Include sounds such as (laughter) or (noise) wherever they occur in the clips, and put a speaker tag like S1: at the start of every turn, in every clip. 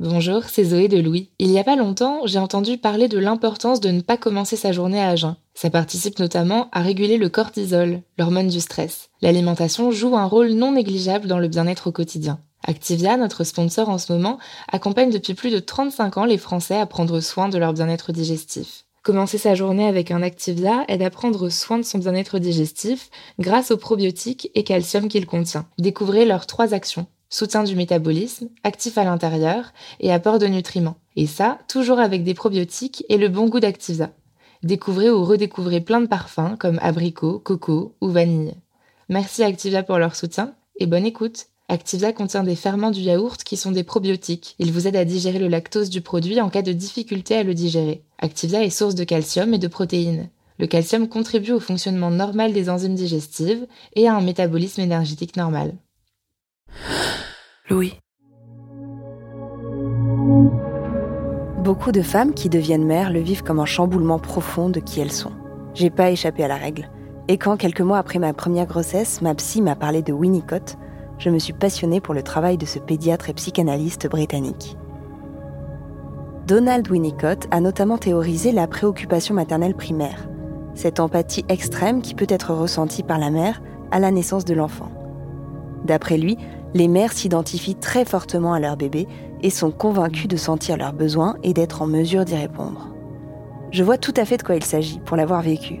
S1: Bonjour, c'est Zoé de Louis. Il y a pas longtemps, j'ai entendu parler de l'importance de ne pas commencer sa journée à jeun. Ça participe notamment à réguler le cortisol, l'hormone du stress. L'alimentation joue un rôle non négligeable dans le bien-être au quotidien. Activia, notre sponsor en ce moment, accompagne depuis plus de 35 ans les Français à prendre soin de leur bien-être digestif. Commencer sa journée avec un Activia aide à prendre soin de son bien-être digestif grâce aux probiotiques et calcium qu'il contient. Découvrez leurs trois actions soutien du métabolisme, actif à l'intérieur et apport de nutriments. Et ça, toujours avec des probiotiques et le bon goût d'Activia. Découvrez ou redécouvrez plein de parfums comme abricot, coco ou vanille. Merci Activia pour leur soutien et bonne écoute. Activia contient des ferments du yaourt qui sont des probiotiques. Ils vous aident à digérer le lactose du produit en cas de difficulté à le digérer. Activia est source de calcium et de protéines. Le calcium contribue au fonctionnement normal des enzymes digestives et à un métabolisme énergétique normal.
S2: Louis. Beaucoup de femmes qui deviennent mères le vivent comme un chamboulement profond de qui elles sont. J'ai pas échappé à la règle. Et quand, quelques mois après ma première grossesse, ma psy m'a parlé de Winnicott, je me suis passionnée pour le travail de ce pédiatre et psychanalyste britannique. Donald Winnicott a notamment théorisé la préoccupation maternelle primaire, cette empathie extrême qui peut être ressentie par la mère à la naissance de l'enfant. D'après lui, les mères s'identifient très fortement à leur bébé et sont convaincues de sentir leurs besoins et d'être en mesure d'y répondre. Je vois tout à fait de quoi il s'agit pour l'avoir vécu,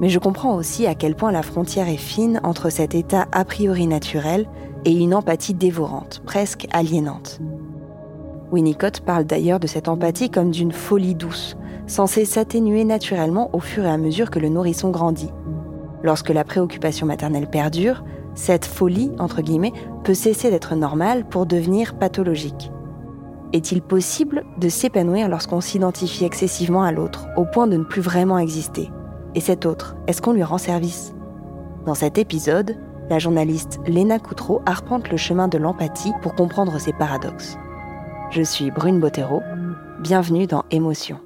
S2: mais je comprends aussi à quel point la frontière est fine entre cet état a priori naturel et une empathie dévorante, presque aliénante. Winnicott parle d'ailleurs de cette empathie comme d'une folie douce, censée s'atténuer naturellement au fur et à mesure que le nourrisson grandit. Lorsque la préoccupation maternelle perdure, cette folie, entre guillemets, peut cesser d'être normale pour devenir pathologique. Est-il possible de s'épanouir lorsqu'on s'identifie excessivement à l'autre, au point de ne plus vraiment exister? Et cet autre, est-ce qu'on lui rend service? Dans cet épisode, la journaliste Léna Coutreau arpente le chemin de l'empathie pour comprendre ces paradoxes. Je suis Brune Bottero, bienvenue dans Émotion.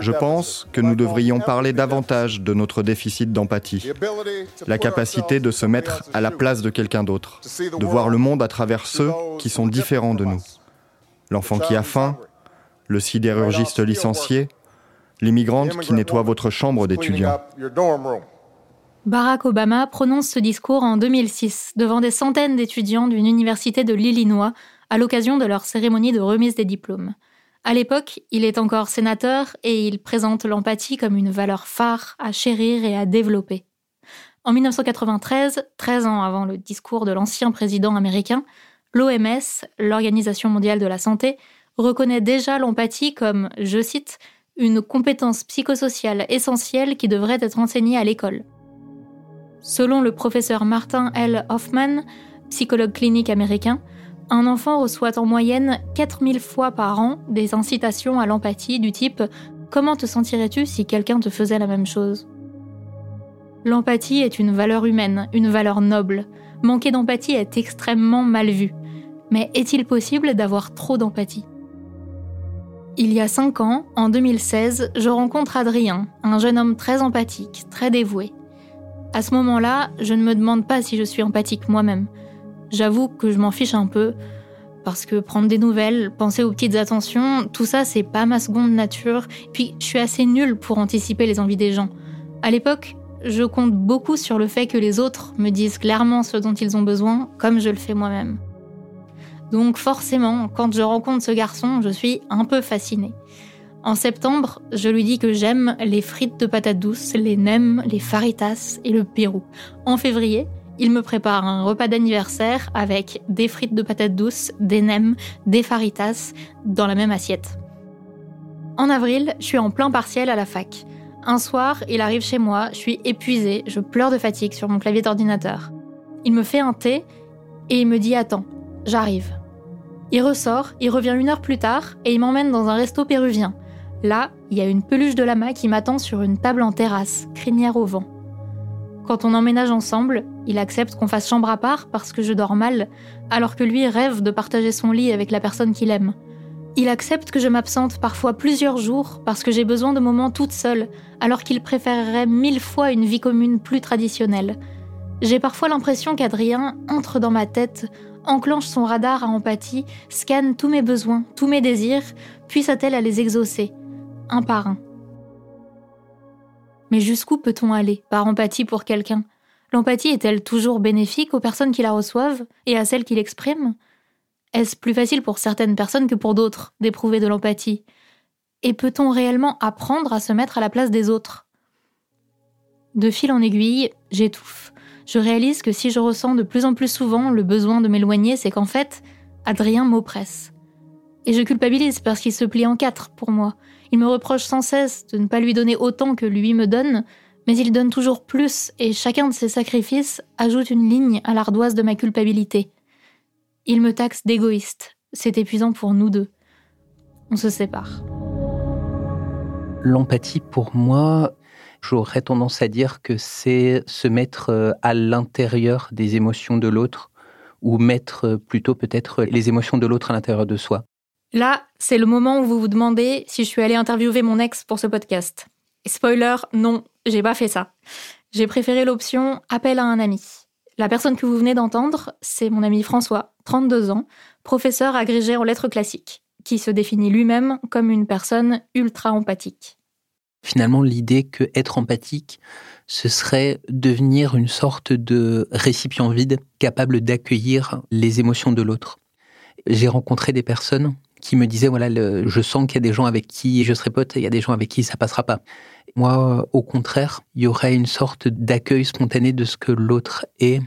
S3: Je pense que nous devrions parler davantage de notre déficit d'empathie, la capacité de se mettre à la place de quelqu'un d'autre, de voir le monde à travers ceux qui sont différents de nous. L'enfant qui a faim, le sidérurgiste licencié, l'immigrante qui nettoie votre chambre d'étudiant.
S4: Barack Obama prononce ce discours en 2006 devant des centaines d'étudiants d'une université de l'Illinois à l'occasion de leur cérémonie de remise des diplômes. À l'époque, il est encore sénateur et il présente l'empathie comme une valeur phare à chérir et à développer. En 1993, 13 ans avant le discours de l'ancien président américain, l'OMS, l'Organisation mondiale de la santé, reconnaît déjà l'empathie comme, je cite, une compétence psychosociale essentielle qui devrait être enseignée à l'école. Selon le professeur Martin L. Hoffman, psychologue clinique américain, un enfant reçoit en moyenne 4000 fois par an des incitations à l'empathie du type Comment te sentirais-tu si quelqu'un te faisait la même chose? L'empathie est une valeur humaine, une valeur noble. Manquer d'empathie est extrêmement mal vu. Mais est-il possible d'avoir trop d'empathie? Il y a 5 ans, en 2016, je rencontre Adrien, un jeune homme très empathique, très dévoué. À ce moment-là, je ne me demande pas si je suis empathique moi-même. J'avoue que je m'en fiche un peu, parce que prendre des nouvelles, penser aux petites attentions, tout ça, c'est pas ma seconde nature. Puis, je suis assez nulle pour anticiper les envies des gens. À l'époque, je compte beaucoup sur le fait que les autres me disent clairement ce dont ils ont besoin, comme je le fais moi-même. Donc forcément, quand je rencontre ce garçon, je suis un peu fascinée. En septembre, je lui dis que j'aime les frites de patates douces, les nems, les faritas et le Pérou. En février, il me prépare un repas d'anniversaire avec des frites de patates douces, des nems, des faritas dans la même assiette. En avril, je suis en plein partiel à la fac. Un soir, il arrive chez moi, je suis épuisée, je pleure de fatigue sur mon clavier d'ordinateur. Il me fait un thé et il me dit Attends, j'arrive. Il ressort, il revient une heure plus tard et il m'emmène dans un resto péruvien. Là, il y a une peluche de lama qui m'attend sur une table en terrasse, crinière au vent. Quand on emménage ensemble, il accepte qu'on fasse chambre à part parce que je dors mal, alors que lui rêve de partager son lit avec la personne qu'il aime. Il accepte que je m'absente parfois plusieurs jours parce que j'ai besoin de moments toute seule, alors qu'il préférerait mille fois une vie commune plus traditionnelle. J'ai parfois l'impression qu'Adrien entre dans ma tête, enclenche son radar à empathie, scanne tous mes besoins, tous mes désirs, puis s'attelle à les exaucer, un par un. Mais jusqu'où peut-on aller par empathie pour quelqu'un? L'empathie est-elle toujours bénéfique aux personnes qui la reçoivent et à celles qui l'expriment? Est-ce plus facile pour certaines personnes que pour d'autres d'éprouver de l'empathie? Et peut-on réellement apprendre à se mettre à la place des autres? De fil en aiguille, j'étouffe. Je réalise que si je ressens de plus en plus souvent le besoin de m'éloigner, c'est qu'en fait, Adrien m'oppresse. Et je culpabilise parce qu'il se plie en quatre pour moi. Il me reproche sans cesse de ne pas lui donner autant que lui me donne, mais il donne toujours plus et chacun de ses sacrifices ajoute une ligne à l'ardoise de ma culpabilité. Il me taxe d'égoïste. C'est épuisant pour nous deux. On se sépare.
S5: L'empathie, pour moi, j'aurais tendance à dire que c'est se mettre euh, à l'intérieur des émotions de l'autre, ou mettre euh, plutôt peut-être les émotions de l'autre à l'intérieur de soi.
S4: Là, c'est le moment où vous vous demandez si je suis allée interviewer mon ex pour ce podcast. spoiler, non, j'ai pas fait ça. J'ai préféré l'option appel à un ami. La personne que vous venez d'entendre, c'est mon ami François, 32 ans, professeur agrégé en lettres classiques, qui se définit lui-même comme une personne ultra empathique.
S5: Finalement, l'idée que être empathique, ce serait devenir une sorte de récipient vide capable d'accueillir les émotions de l'autre. J'ai rencontré des personnes qui me disaient voilà, je sens qu'il y a des gens avec qui je serai pote, il y a des gens avec qui ça passera pas. Moi, au contraire, il y aurait une sorte d'accueil spontané de ce que l'autre est.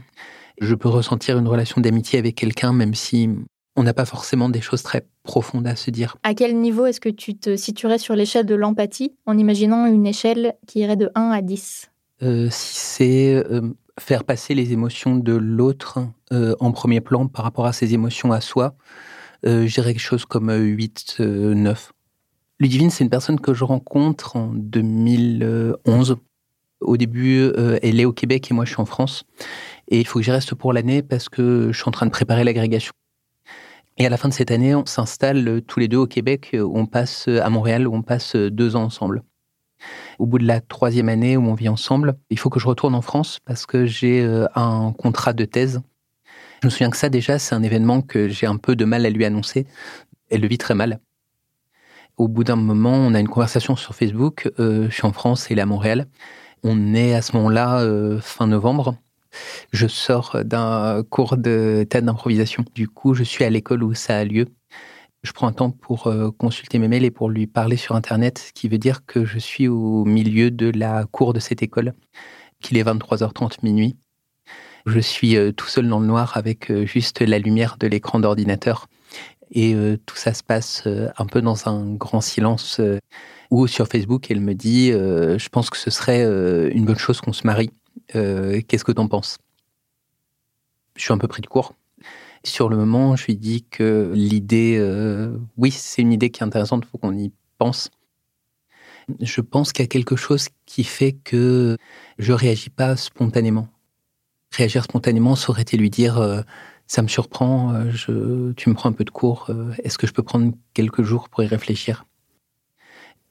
S5: Je peux ressentir une relation d'amitié avec quelqu'un, même si on n'a pas forcément des choses très profondes à se dire.
S4: À quel niveau est-ce que tu te situerais sur l'échelle de l'empathie, en imaginant une échelle qui irait de 1 à 10
S5: euh, Si c'est euh, faire passer les émotions de l'autre euh, en premier plan par rapport à ses émotions à soi, euh, j'irais quelque chose comme 8, 9. Ludivine, c'est une personne que je rencontre en 2011. Au début, euh, elle est au Québec et moi, je suis en France. Et il faut que j'y reste pour l'année parce que je suis en train de préparer l'agrégation. Et à la fin de cette année, on s'installe tous les deux au Québec. On passe à Montréal, où on passe deux ans ensemble. Au bout de la troisième année où on vit ensemble, il faut que je retourne en France parce que j'ai euh, un contrat de thèse. Je me souviens que ça, déjà, c'est un événement que j'ai un peu de mal à lui annoncer. Elle le vit très mal au bout d'un moment, on a une conversation sur Facebook. Euh, je suis en France et elle est à Montréal. On est à ce moment-là euh, fin novembre. Je sors d'un cours de tête d'improvisation. Du coup, je suis à l'école où ça a lieu. Je prends un temps pour euh, consulter mes mails et pour lui parler sur Internet, ce qui veut dire que je suis au milieu de la cour de cette école, qu'il est 23h30 minuit. Je suis tout seul dans le noir avec juste la lumière de l'écran d'ordinateur et euh, tout ça se passe euh, un peu dans un grand silence. Euh, ou sur Facebook, elle me dit Je pense que ce serait une bonne chose qu'on se marie. Qu'est-ce que t'en penses? Je suis un peu pris de court. Sur le moment, je lui dis que l'idée, oui, c'est une idée qui est intéressante, il faut qu'on y pense. Je pense qu'il y a quelque chose qui fait que je réagis pas spontanément. Réagir spontanément, ça aurait été lui dire ça me surprend, euh, tu me prends un peu de cours, euh, est-ce que je peux prendre quelques jours pour y réfléchir?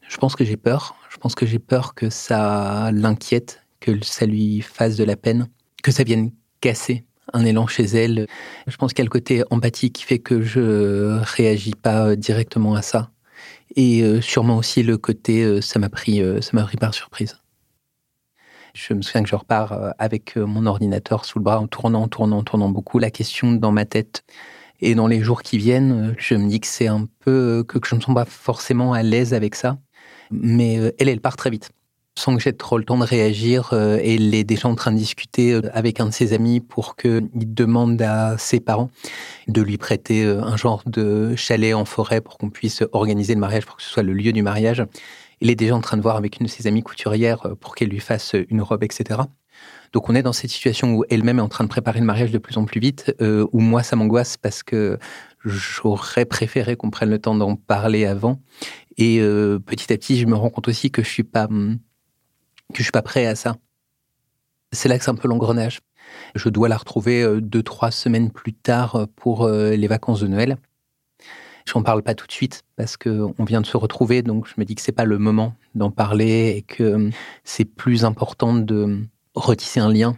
S5: Je pense que j'ai peur, je pense que j'ai peur que ça l'inquiète, que ça lui fasse de la peine, que ça vienne casser un élan chez elle. Je pense qu'il y a le côté empathie qui fait que je réagis pas directement à ça. Et euh, sûrement aussi le côté euh, ça m'a pris, euh, ça m'a pris par surprise. Je me souviens que je repars avec mon ordinateur sous le bras en tournant, en tournant, en tournant beaucoup la question dans ma tête. Et dans les jours qui viennent, je me dis que c'est un peu que je ne sens pas forcément à l'aise avec ça. Mais elle, elle part très vite sans que j'ai trop le temps de réagir. Euh, et il est déjà en train de discuter euh, avec un de ses amis pour qu'il demande à ses parents de lui prêter euh, un genre de chalet en forêt pour qu'on puisse organiser le mariage, pour que ce soit le lieu du mariage. Il est déjà en train de voir avec une de ses amies couturières pour qu'elle lui fasse une robe, etc. Donc on est dans cette situation où elle-même est en train de préparer le mariage de plus en plus vite, où moi ça m'angoisse parce que j'aurais préféré qu'on prenne le temps d'en parler avant. Et petit à petit, je me rends compte aussi que je suis pas hum, que je suis pas prêt à ça. C'est là que c'est un peu l'engrenage. Je dois la retrouver euh, deux, trois semaines plus tard euh, pour euh, les vacances de Noël. Je n'en parle pas tout de suite parce qu'on vient de se retrouver, donc je me dis que c'est pas le moment d'en parler et que c'est plus important de retisser un lien.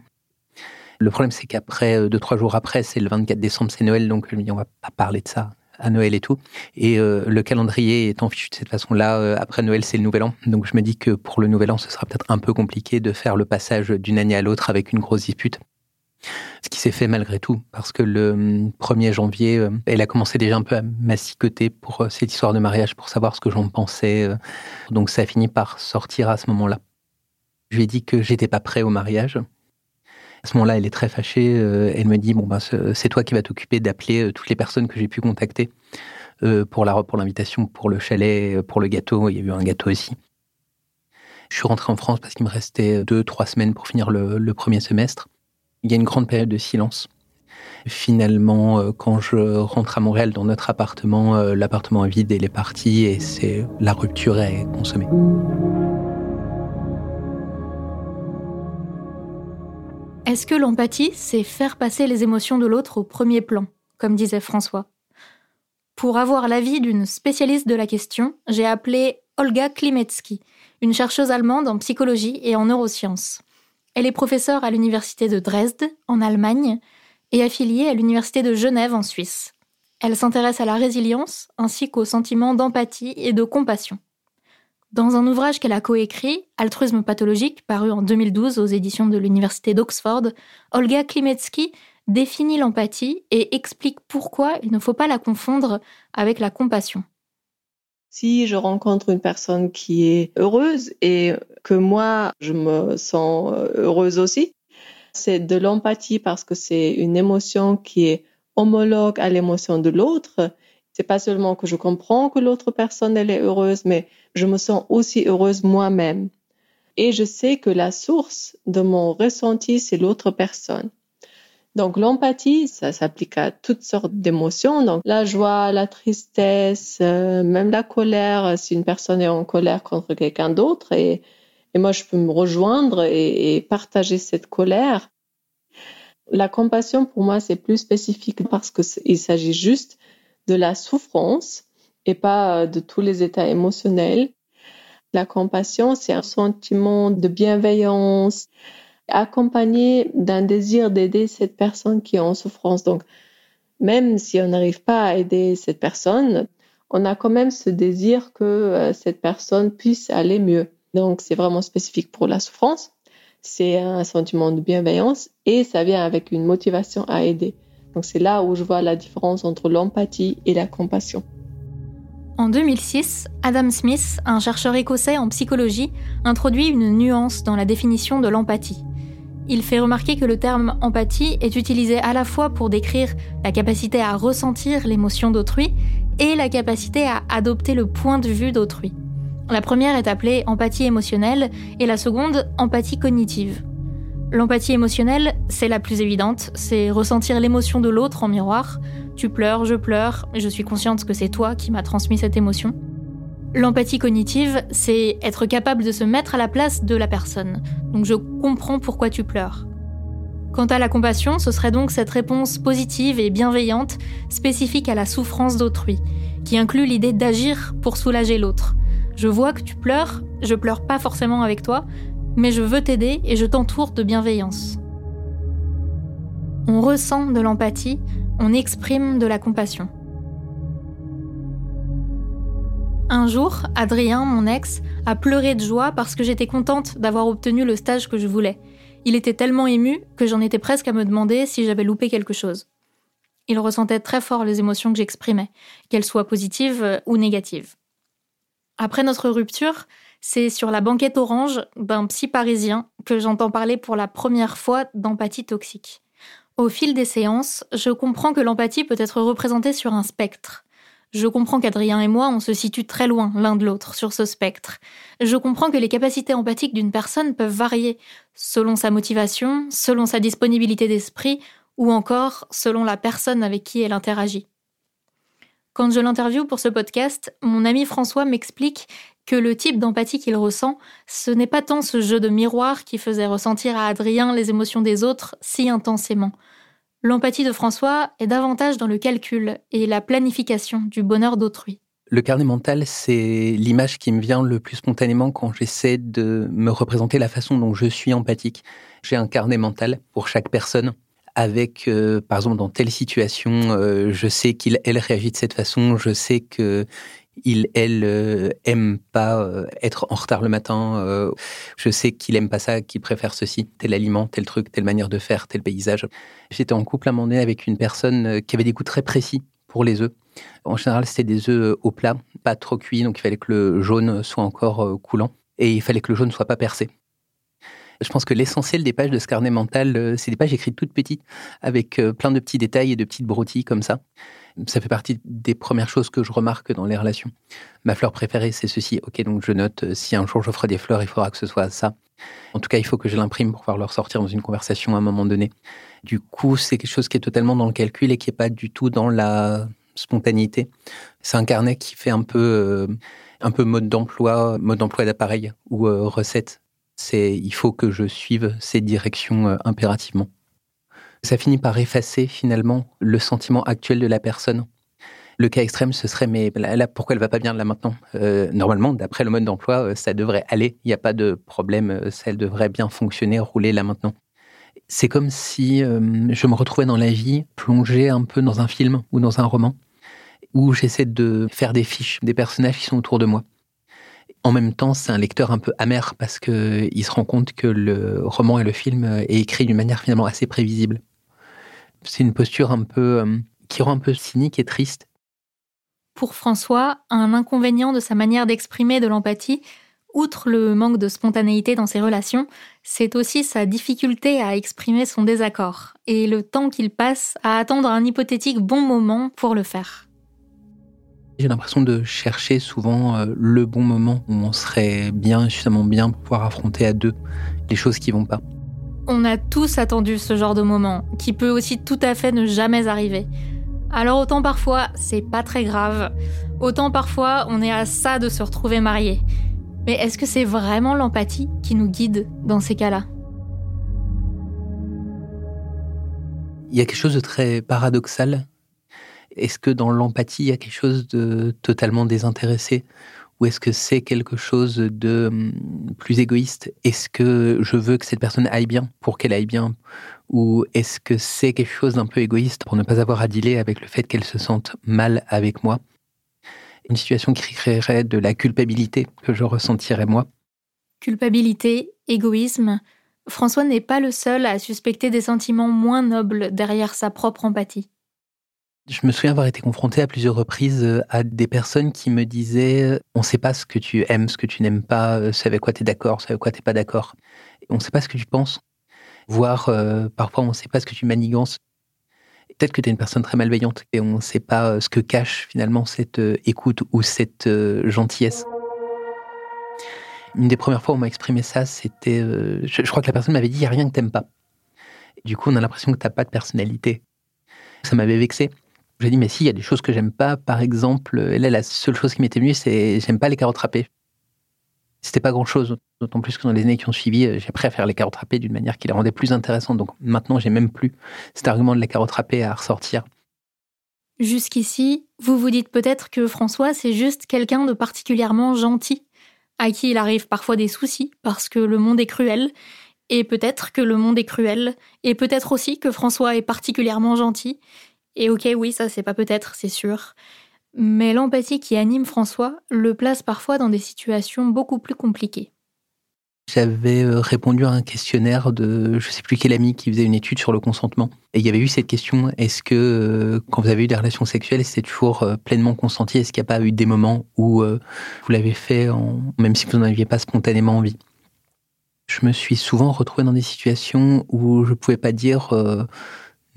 S5: Le problème, c'est qu'après, deux, trois jours après, c'est le 24 décembre, c'est Noël, donc je me dis, on va pas parler de ça à Noël et tout. Et euh, le calendrier étant fichu de cette façon-là, euh, après Noël, c'est le Nouvel An. Donc je me dis que pour le Nouvel An, ce sera peut-être un peu compliqué de faire le passage d'une année à l'autre avec une grosse dispute. Ce qui s'est fait malgré tout, parce que le 1er hum, janvier, euh, elle a commencé déjà un peu à m'assicoter pour cette histoire de mariage, pour savoir ce que j'en pensais. Donc ça a fini par sortir à ce moment-là. Je lui ai dit que j'étais pas prêt au mariage, à ce moment-là, elle est très fâchée. Euh, elle me dit bon ben c'est toi qui vas t'occuper d'appeler euh, toutes les personnes que j'ai pu contacter euh, pour la pour l'invitation, pour le chalet, pour le gâteau. Il y a eu un gâteau aussi. Je suis rentré en France parce qu'il me restait deux trois semaines pour finir le, premier semestre. Il y a une grande période de silence. Finalement, quand je rentre à Montréal dans notre appartement, l'appartement est vide et il est parti et c'est la rupture est consommée.
S4: Est-ce que l'empathie, c'est faire passer les émotions de l'autre au premier plan, comme disait François? Pour avoir l'avis d'une spécialiste de la question, j'ai appelé Olga Klimetsky, une chercheuse allemande en psychologie et en neurosciences. Elle est professeure à l'université de Dresde, en Allemagne, et affiliée à l'université de Genève, en Suisse. Elle s'intéresse à la résilience ainsi qu'au sentiment d'empathie et de compassion. Dans un ouvrage qu'elle a coécrit, Altruisme pathologique, paru en 2012 aux éditions de l'Université d'Oxford, Olga Klimetsky définit l'empathie et explique pourquoi il ne faut pas la confondre avec la compassion.
S6: Si je rencontre une personne qui est heureuse et que moi, je me sens heureuse aussi, c'est de l'empathie parce que c'est une émotion qui est homologue à l'émotion de l'autre c'est pas seulement que je comprends que l'autre personne elle est heureuse, mais je me sens aussi heureuse moi-même. Et je sais que la source de mon ressenti, c'est l'autre personne. Donc l'empathie, ça s'applique à toutes sortes d'émotions. Donc la joie, la tristesse, euh, même la colère, si une personne est en colère contre quelqu'un d'autre, et, moi je peux me rejoindre et, et partager cette colère. La compassion, pour moi, c'est plus spécifique parce qu'il s'agit juste de la souffrance et pas euh, de tous les états émotionnels. La compassion, c'est un sentiment de bienveillance accompagné d'un désir d'aider cette personne qui est en souffrance. Donc, même si on n'arrive pas à aider cette personne, on a quand même ce désir que euh, cette personne puisse aller mieux. Donc, c'est vraiment spécifique pour la souffrance. C'est un sentiment de bienveillance et ça vient avec une motivation à aider. Donc c'est là où je vois la différence entre l'empathie et la compassion.
S4: En 2006, Adam Smith, un chercheur écossais en psychologie, introduit une nuance dans la définition de l'empathie. Il fait remarquer que le terme empathie est utilisé à la fois pour décrire la capacité à ressentir l'émotion d'autrui et la capacité à adopter le point de vue d'autrui. La première est appelée empathie émotionnelle et la seconde empathie cognitive. L'empathie émotionnelle, c'est la plus évidente, c'est ressentir l'émotion de l'autre en miroir. Tu pleures, je pleure, je suis consciente que c'est toi qui m'as transmis cette émotion. L'empathie cognitive, c'est être capable de se mettre à la place de la personne. Donc je comprends pourquoi tu pleures. Quant à la compassion, ce serait donc cette réponse positive et bienveillante spécifique à la souffrance d'autrui, qui inclut l'idée d'agir pour soulager l'autre. Je vois que tu pleures, je pleure pas forcément avec toi, mais je veux t'aider et je t'entoure de bienveillance. On ressent de l'empathie, on exprime de la compassion. Un jour, Adrien, mon ex, a pleuré de joie parce que j'étais contente d'avoir obtenu le stage que je voulais. Il était tellement ému que j'en étais presque à me demander si j'avais loupé quelque chose. Il ressentait très fort les émotions que j'exprimais, qu'elles soient positives ou négatives. Après notre rupture, c'est sur la banquette orange d'un psy parisien que j'entends parler pour la première fois d'empathie toxique. Au fil des séances, je comprends que l'empathie peut être représentée sur un spectre. Je comprends qu'Adrien et moi, on se situe très loin l'un de l'autre sur ce spectre. Je comprends que les capacités empathiques d'une personne peuvent varier selon sa motivation, selon sa disponibilité d'esprit ou encore selon la personne avec qui elle interagit. Quand je l'interviewe pour ce podcast, mon ami François m'explique que le type d'empathie qu'il ressent, ce n'est pas tant ce jeu de miroir qui faisait ressentir à Adrien les émotions des autres si intensément. L'empathie de François est davantage dans le calcul et la planification du bonheur d'autrui.
S5: Le carnet mental, c'est l'image qui me vient le plus spontanément quand j'essaie de me représenter la façon dont je suis empathique. J'ai un carnet mental pour chaque personne avec, euh, par exemple, dans telle situation, euh, je sais qu'il, elle réagit de cette façon, je sais que il, elle, euh, aime pas euh, être en retard le matin. Euh, je sais qu'il aime pas ça, qu'il préfère ceci, tel aliment, tel truc, telle manière de faire, tel paysage. J'étais en couple à un moment donné avec une personne qui avait des goûts très précis pour les œufs. En général, c'était des œufs au plat, pas trop cuits, donc il fallait que le jaune soit encore coulant et il fallait que le jaune soit pas percé. Je pense que l'essentiel des pages de ce carnet mental, c'est des pages écrites toutes petites, avec plein de petits détails et de petites broutilles comme ça ça fait partie des premières choses que je remarque dans les relations. Ma fleur préférée, c'est ceci. Ok, donc je note, euh, si un jour j'offre des fleurs, il faudra que ce soit ça. En tout cas, il faut que je l'imprime pour pouvoir le ressortir dans une conversation à un moment donné. Du coup, c'est quelque chose qui est totalement dans le calcul et qui n'est pas du tout dans la spontanéité. C'est un carnet qui fait un peu, euh, un peu mode d'emploi, mode d'emploi d'appareil ou euh, recette. C'est, il faut que je suive ces directions impérativement ça finit par effacer finalement le sentiment actuel de la personne. Le cas extrême, ce serait mais là, pourquoi elle va pas bien là maintenant? Euh, Normalement, d'après le mode d'emploi, euh, ça devrait aller. Il n'y a pas de problème. Euh, ça devrait bien fonctionner, rouler là maintenant. C'est comme si je me retrouvais dans la vie, plongé un peu dans un film ou dans un roman, où j'essaie de faire des fiches des personnages qui sont autour de moi. En même temps, c'est un lecteur un peu amer parce que il se rend compte que le roman et le film est écrit d'une manière finalement assez prévisible. C'est une posture un peu euh, qui rend un peu cynique et triste.
S4: Pour François, un inconvénient de sa manière d'exprimer de l'empathie, outre le manque de spontanéité dans ses relations, c'est aussi sa difficulté à exprimer son désaccord et le temps qu'il passe à attendre un hypothétique bon moment pour le faire.
S5: J'ai l'impression de chercher souvent euh, le bon moment où on serait bien, suffisamment bien pour pouvoir affronter à deux les choses qui vont pas.
S4: On a tous attendu ce genre de moment, qui peut aussi tout à fait ne jamais arriver. Alors autant parfois c'est pas très grave, autant parfois on est à ça de se retrouver marié. Mais est-ce que c'est vraiment l'empathie qui nous guide dans ces cas-là?
S5: Il y a quelque chose de très paradoxal. Est-ce que dans l'empathie, il y a quelque chose de totalement désintéressé? Ou est-ce que c'est quelque chose de hum, plus égoïste? Est-ce que je veux que cette personne aille bien pour qu'elle aille bien? Ou est-ce que c'est quelque chose d'un peu égoïste pour ne pas avoir à dealer avec le fait qu'elle se sente mal avec moi? Une situation qui créerait de la culpabilité que je ressentirais moi.
S4: Culpabilité, égoïsme. François n'est pas le seul à suspecter des sentiments moins nobles derrière sa propre empathie.
S5: Je me souviens avoir été confronté à plusieurs reprises euh, à des personnes qui me disaient euh, on ne sait pas ce que tu aimes, ce que tu n'aimes pas, euh, ce avec quoi tu es d'accord, ce avec quoi tu n'es pas d'accord. On ne sait pas ce que tu penses. Voire parfois on ne sait pas ce que tu manigances. Peut-être que tu es une personne très malveillante et on ne sait pas ce que cache finalement cette écoute ou cette gentillesse. Une des premières fois où on m'a exprimé ça, c'était. je, crois que la personne m'avait dit il n'y a rien que tu n'aimes pas. du coup, on a l'impression que tu n'as pas de personnalité. Ça m'avait vexé. J'ai dit, mais si, il y a des choses que j'aime pas. Par exemple, là, la seule chose qui m'était venue, c'est j'aime pas les carottes râpées. C'était pas grand chose, d'autant plus que dans les années qui ont suivi, euh, j'ai faire les carottes râpées d'une manière qui les rendait plus intéressantes. Donc maintenant, j'ai même plus cet argument de la carotte râpée à ressortir.
S4: Jusqu'ici, vous vous dites peut-être que François, c'est juste quelqu'un de particulièrement gentil. à qui il arrive parfois des soucis parce que le monde est cruel, et peut-être que le monde est cruel, et peut-être aussi que François est particulièrement gentil. Et ok, oui, ça c'est pas peut-être, c'est sûr. Mais l'empathie qui anime François le place parfois dans des situations beaucoup plus compliquées.
S5: J'avais euh, répondu à un questionnaire de je sais plus quel ami qui faisait une étude sur le consentement. Et il y avait eu cette question est-ce que euh, quand vous avez eu des relations sexuelles, c'est toujours euh, pleinement consenti? Est-ce qu'il n'y a pas eu des moments où vous l'avez fait même si vous n'en aviez pas spontanément envie? Je me suis souvent retrouvé dans des situations où je ne pouvais pas dire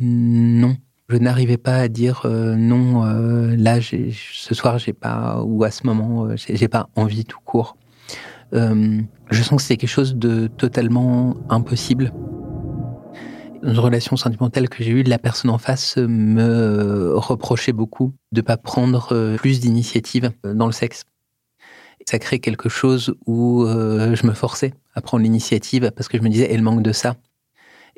S5: non. Je n'arrivais pas à dire non. là, ce soir, j'ai pas ou à ce moment, j'ai pas envie tout court. Euh, je sens que c'est quelque chose de totalement impossible. Une relation sentimentale que j'ai eue, la personne en face me reprochait beaucoup de pas prendre euh, plus d'initiative euh, dans le sexe. Ça crée quelque chose où je me forçais à prendre l'initiative parce que je me disais, elle manque de ça.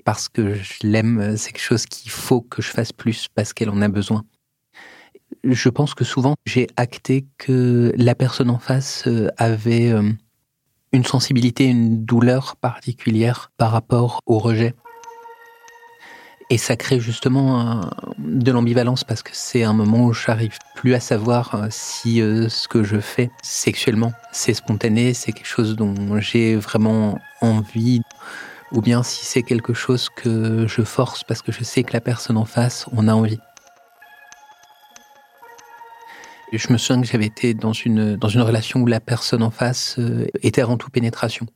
S5: Parce que je l'aime, c'est quelque chose qu'il faut que je fasse plus parce qu'elle en a besoin. Je pense que souvent, j'ai acté que la personne en face avait une sensibilité, une douleur particulière par rapport au rejet. Et ça crée justement de l'ambivalence parce que c'est un moment où j'arrive plus à savoir euh, si euh, ce que je fais sexuellement, c'est spontané, c'est quelque chose dont j'ai vraiment envie, ou bien si c'est quelque chose que je force parce que je sais que la personne en face en a envie. Je me souviens que j'avais été dans une, dans une relation où la personne en face euh, était avant tout pénétration.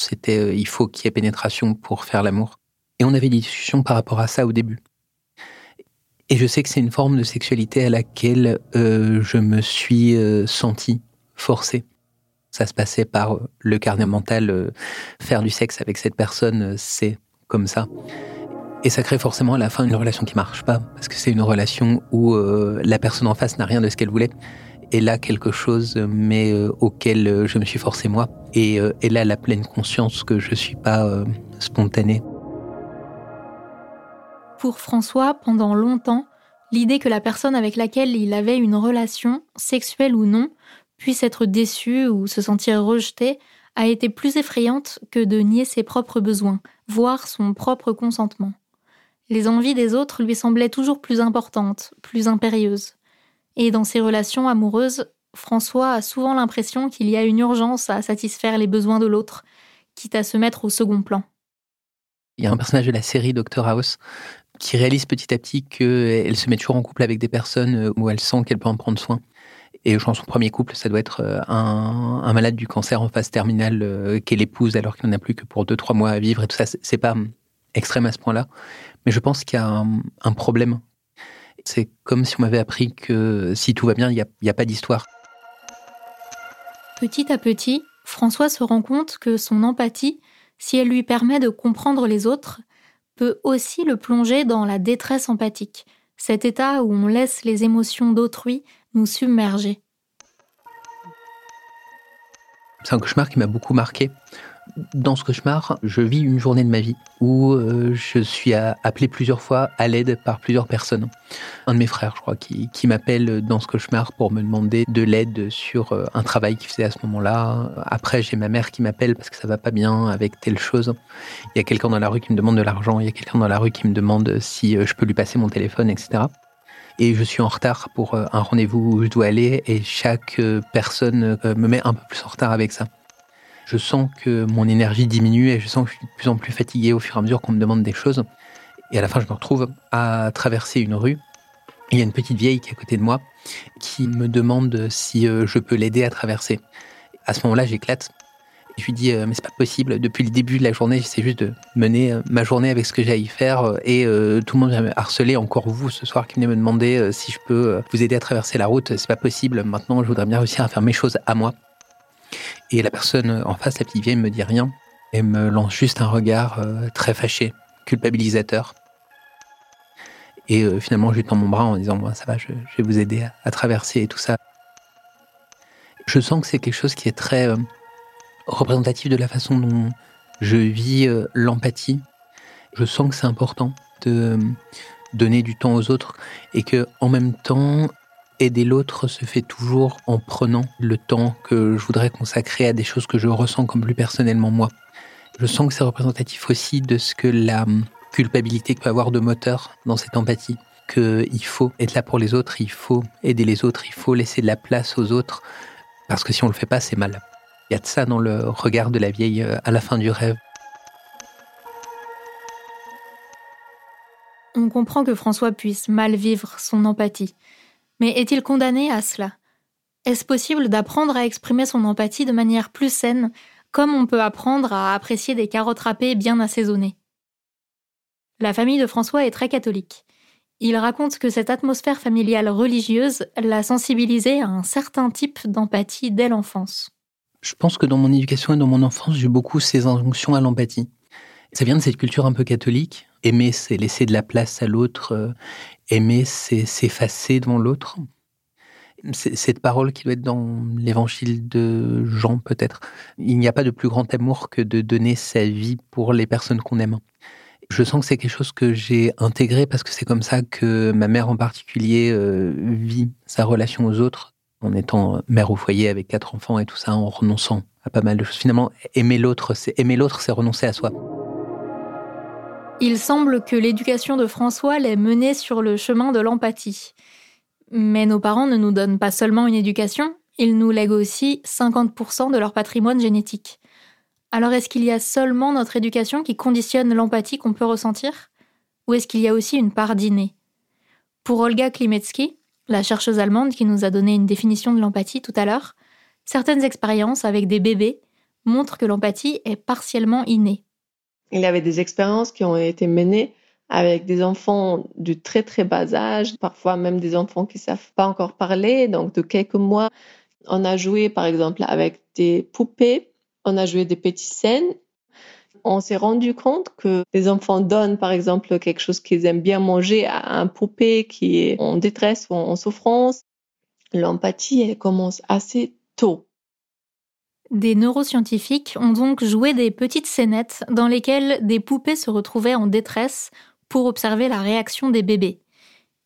S5: C'était euh, il faut qu'il y ait pénétration pour faire l'amour. Et on avait des discussions par rapport à ça au début. Et je sais que c'est une forme de sexualité à laquelle euh, je me suis senti forcé. Ça se passait par le carnet mental, faire du sexe avec cette personne, c'est comme ça. Et ça crée forcément à la fin une relation qui marche pas, parce que c'est une relation où euh, la personne en face n'a rien de ce qu'elle voulait. Et là, quelque chose, mais euh, auquel euh, je me suis forcé moi. Et elle a la pleine conscience que je suis pas spontané.
S4: Pour François, pendant longtemps, l'idée que la personne avec laquelle il avait une relation, sexuelle ou non, puisse être déçue ou se sentir rejetée, a été plus effrayante que de nier ses propres besoins, voire son propre consentement. Les envies des autres lui semblaient toujours plus importantes, plus impérieuses. Et dans ses relations amoureuses, François a souvent l'impression qu'il y a une urgence à satisfaire les besoins de l'autre, quitte à se mettre au second plan.
S5: Il y a un personnage de la série Doctor House qui réalise petit à petit qu'elle se met toujours en couple avec des personnes où elle sent qu'elle peut en prendre soin. Et je pense son premier couple, ça doit être euh, un, malade du cancer en phase terminale euh, qu'elle épouse alors qu'il n'en a plus que pour deux, trois mois à vivre et tout ça. C'est pas extrême à ce point-là. Mais je pense qu'il y a un, problème. C'est comme si on m'avait appris que si tout va bien, il n'y a, a pas d'histoire.
S4: Petit à petit, François se rend compte que son empathie, si elle lui permet de comprendre les autres, peut aussi le plonger dans la détresse empathique, cet état où on laisse les émotions d'autrui nous submerger.
S5: C'est un cauchemar qui m'a beaucoup marqué dans ce cauchemar, je vis une journée de ma vie où euh, je suis appelé plusieurs fois à l'aide par plusieurs personnes. Un de mes frères, je crois, qui, m'appelle dans ce cauchemar pour me demander de l'aide sur euh, un travail qu'il faisait à ce moment-là. Après, j'ai ma mère qui m'appelle parce que ça va pas bien avec telle chose. Il y a quelqu'un dans la rue qui me demande de l'argent. Il y a quelqu'un dans la rue qui me demande si euh, je peux lui passer mon téléphone, etc. Et je suis en retard pour un rendez-vous où je dois aller et chaque personne me met un peu plus en retard avec ça je sens que mon énergie diminue et je sens que je suis de plus en plus fatigué au fur et à mesure qu'on me demande des choses. Et à la fin, je me retrouve à traverser une rue. Il y a une petite vieille qui est à côté de moi qui me demande si euh, je peux l'aider à traverser. À ce moment-là, j'éclate. Je lui dis, euh, mais c'est pas possible. Depuis le début de la journée, j'essaie juste de mener euh, ma journée avec ce que j'ai à y faire. Et tout le monde me harceler, encore vous ce soir, qui venez me demander si je peux vous aider à traverser la route. C'est pas possible. Maintenant, je voudrais bien réussir à faire mes choses à moi. Et la personne en face, la petite vieille, me dit rien et me lance juste un regard euh, très fâché, culpabilisateur. Et euh, finalement, je lui tends mon bras en disant bon, ça va, je, vais vous aider à, traverser et tout ça. Je sens que c'est quelque chose qui est très euh, représentatif de la façon dont je vis l'empathie. Je sens que c'est important de donner du temps aux autres et que en même temps aider l'autre se fait toujours en prenant le temps que je voudrais consacrer à des choses que je ressens comme plus personnellement moi. Je sens que c'est représentatif aussi de ce que la culpabilité peut avoir de moteur dans cette empathie. Qu'il faut être là pour les autres, il faut aider les autres, il faut laisser de la place aux autres, parce que si on le fait pas, c'est mal. Y a de ça dans le regard de la vieille euh, à la fin du rêve.
S4: On comprend que François puisse mal vivre son empathie. Mais est-il condamné à cela? Est-ce possible d'apprendre à exprimer son empathie de manière plus saine, comme on peut apprendre à apprécier des carottes râpées bien assaisonnées? La famille de François est très catholique. Il raconte que cette atmosphère familiale religieuse l'a sensibilisé à un certain type d'empathie dès l'enfance.
S5: Je pense que dans mon éducation et dans mon enfance, j'ai beaucoup ces injonctions à l'empathie. Ça vient de cette culture un peu catholique. Aimer, c'est laisser de la place à l'autre. Euh, aimer, c'est s'effacer devant l'autre. Cette parole qui doit être dans l'évangile de Jean, peut-être. Il n'y a pas de plus grand amour que de donner sa vie pour les personnes qu'on aime. Je sens que c'est quelque chose que j'ai intégré parce que c'est comme ça que ma mère en particulier euh, vit sa relation aux autres, en étant mère au foyer avec quatre enfants et tout ça, en renonçant à pas mal de choses. Finalement, aimer l'autre, c'est aimer l'autre, c'est renoncer à soi.
S4: Il semble que l'éducation de François l'ait mené sur le chemin de l'empathie. Mais nos parents ne nous donnent pas seulement une éducation, ils nous lèguent aussi 50% de leur patrimoine génétique. Alors est-ce qu'il y a seulement notre éducation qui conditionne l'empathie qu'on peut ressentir? Ou est-ce qu'il y a aussi une part d'inné? Pour Olga Klimetsky, la chercheuse allemande qui nous a donné une définition de l'empathie tout à l'heure, certaines expériences avec des bébés montrent que l'empathie est partiellement innée.
S6: Il y avait des expériences qui ont été menées avec des enfants du très très bas âge, parfois même des enfants qui savent pas encore parler, donc de quelques mois. On a joué par exemple avec des poupées, on a joué des petites scènes. On s'est rendu compte que les enfants donnent par exemple quelque chose qu'ils aiment bien manger à un poupée qui est en détresse ou en souffrance. L'empathie, elle commence assez tôt.
S4: Des neuroscientifiques ont donc joué des petites scénettes dans lesquelles des poupées se retrouvaient en détresse pour observer la réaction des bébés.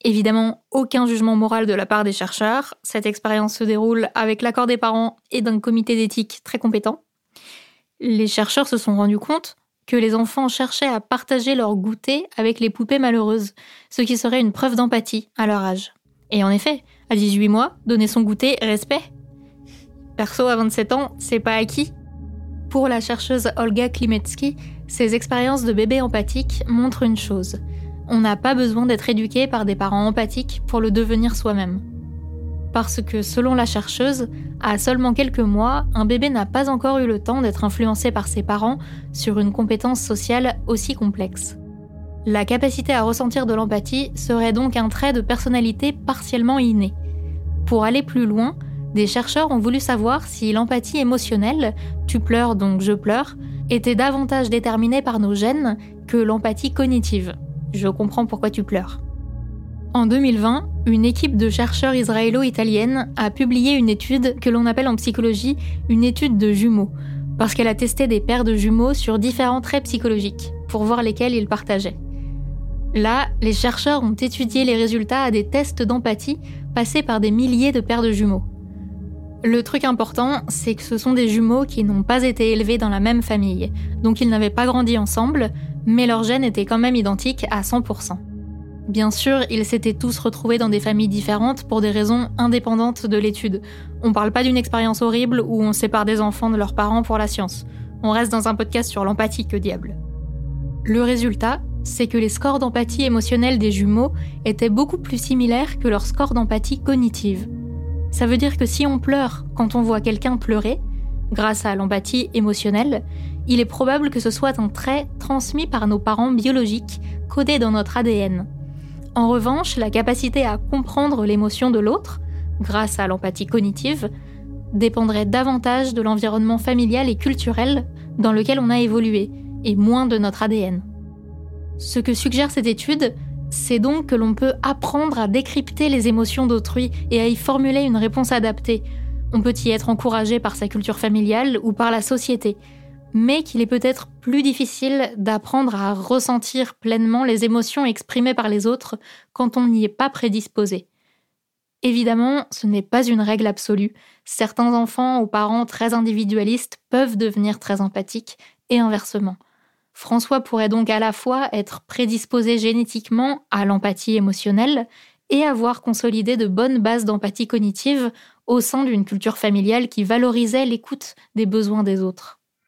S4: Évidemment, aucun jugement moral de la part des chercheurs. Cette expérience se déroule avec l'accord des parents et d'un comité d'éthique très compétent. Les chercheurs se sont rendus compte que les enfants cherchaient à partager leur goûter avec les poupées malheureuses, ce qui serait une preuve d'empathie à leur âge. Et en effet, à 18 mois, donner son goûter, respect, Perso, à 27 ans, c'est pas acquis. Pour la chercheuse Olga Klimetsky, ces expériences de bébé empathique montrent une chose. On n'a pas besoin d'être éduqué par des parents empathiques pour le devenir soi-même. Parce que, selon la chercheuse, à seulement quelques mois, un bébé n'a pas encore eu le temps d'être influencé par ses parents sur une compétence sociale aussi complexe. La capacité à ressentir de l'empathie serait donc un trait de personnalité partiellement inné. Pour aller plus loin, des chercheurs ont voulu savoir si l'empathie émotionnelle, tu pleures donc je pleure, était davantage déterminée par nos gènes que l'empathie cognitive. Je comprends pourquoi tu pleures. En 2020, une équipe de chercheurs israélo-italiennes a publié une étude que l'on appelle en psychologie une étude de jumeaux, parce qu'elle a testé des paires de jumeaux sur différents traits psychologiques, pour voir lesquels ils partageaient. Là, les chercheurs ont étudié les résultats à des tests d'empathie passés par des milliers de paires de jumeaux. Le truc important, c'est que ce sont des jumeaux qui n'ont pas été élevés dans la même famille, donc ils n'avaient pas grandi ensemble, mais leurs gènes étaient quand même identiques à 100%. Bien sûr, ils s'étaient tous retrouvés dans des familles différentes pour des raisons indépendantes de l'étude. On parle pas d'une expérience horrible où on sépare des enfants de leurs parents pour la science. On reste dans un podcast sur l'empathie que diable. Le résultat, c'est que les scores d'empathie émotionnelle des jumeaux étaient beaucoup plus similaires que leurs scores d'empathie cognitive. Ça veut dire que si on pleure quand on voit quelqu'un pleurer, grâce à l'empathie émotionnelle, il est probable que ce soit un trait transmis par nos parents biologiques, codé dans notre ADN. En revanche, la capacité à comprendre l'émotion de l'autre, grâce à l'empathie cognitive, dépendrait davantage de l'environnement familial et culturel dans lequel on a évolué, et moins de notre ADN. Ce que suggère cette étude, c'est donc que l'on peut apprendre à décrypter les émotions d'autrui et à y formuler une réponse adaptée. On peut y être encouragé par sa culture familiale ou par la société, mais qu'il est peut-être plus difficile d'apprendre à ressentir pleinement les émotions exprimées par les autres quand on n'y est pas prédisposé. Évidemment, ce n'est pas une règle absolue. Certains enfants ou parents très individualistes peuvent devenir très empathiques et inversement. François pourrait donc à la fois être prédisposé génétiquement à l'empathie émotionnelle et avoir consolidé de bonnes bases d'empathie cognitive au sein d'une culture familiale qui valorisait l'écoute des besoins des autres.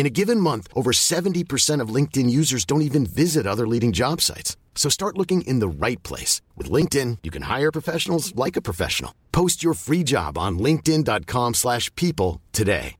S7: In a given month, over 70% of LinkedIn users don't even visit other leading job sites. So start looking in the right place. With LinkedIn, you can hire professionals like a professional. Post your free job on linkedin.com slash people today.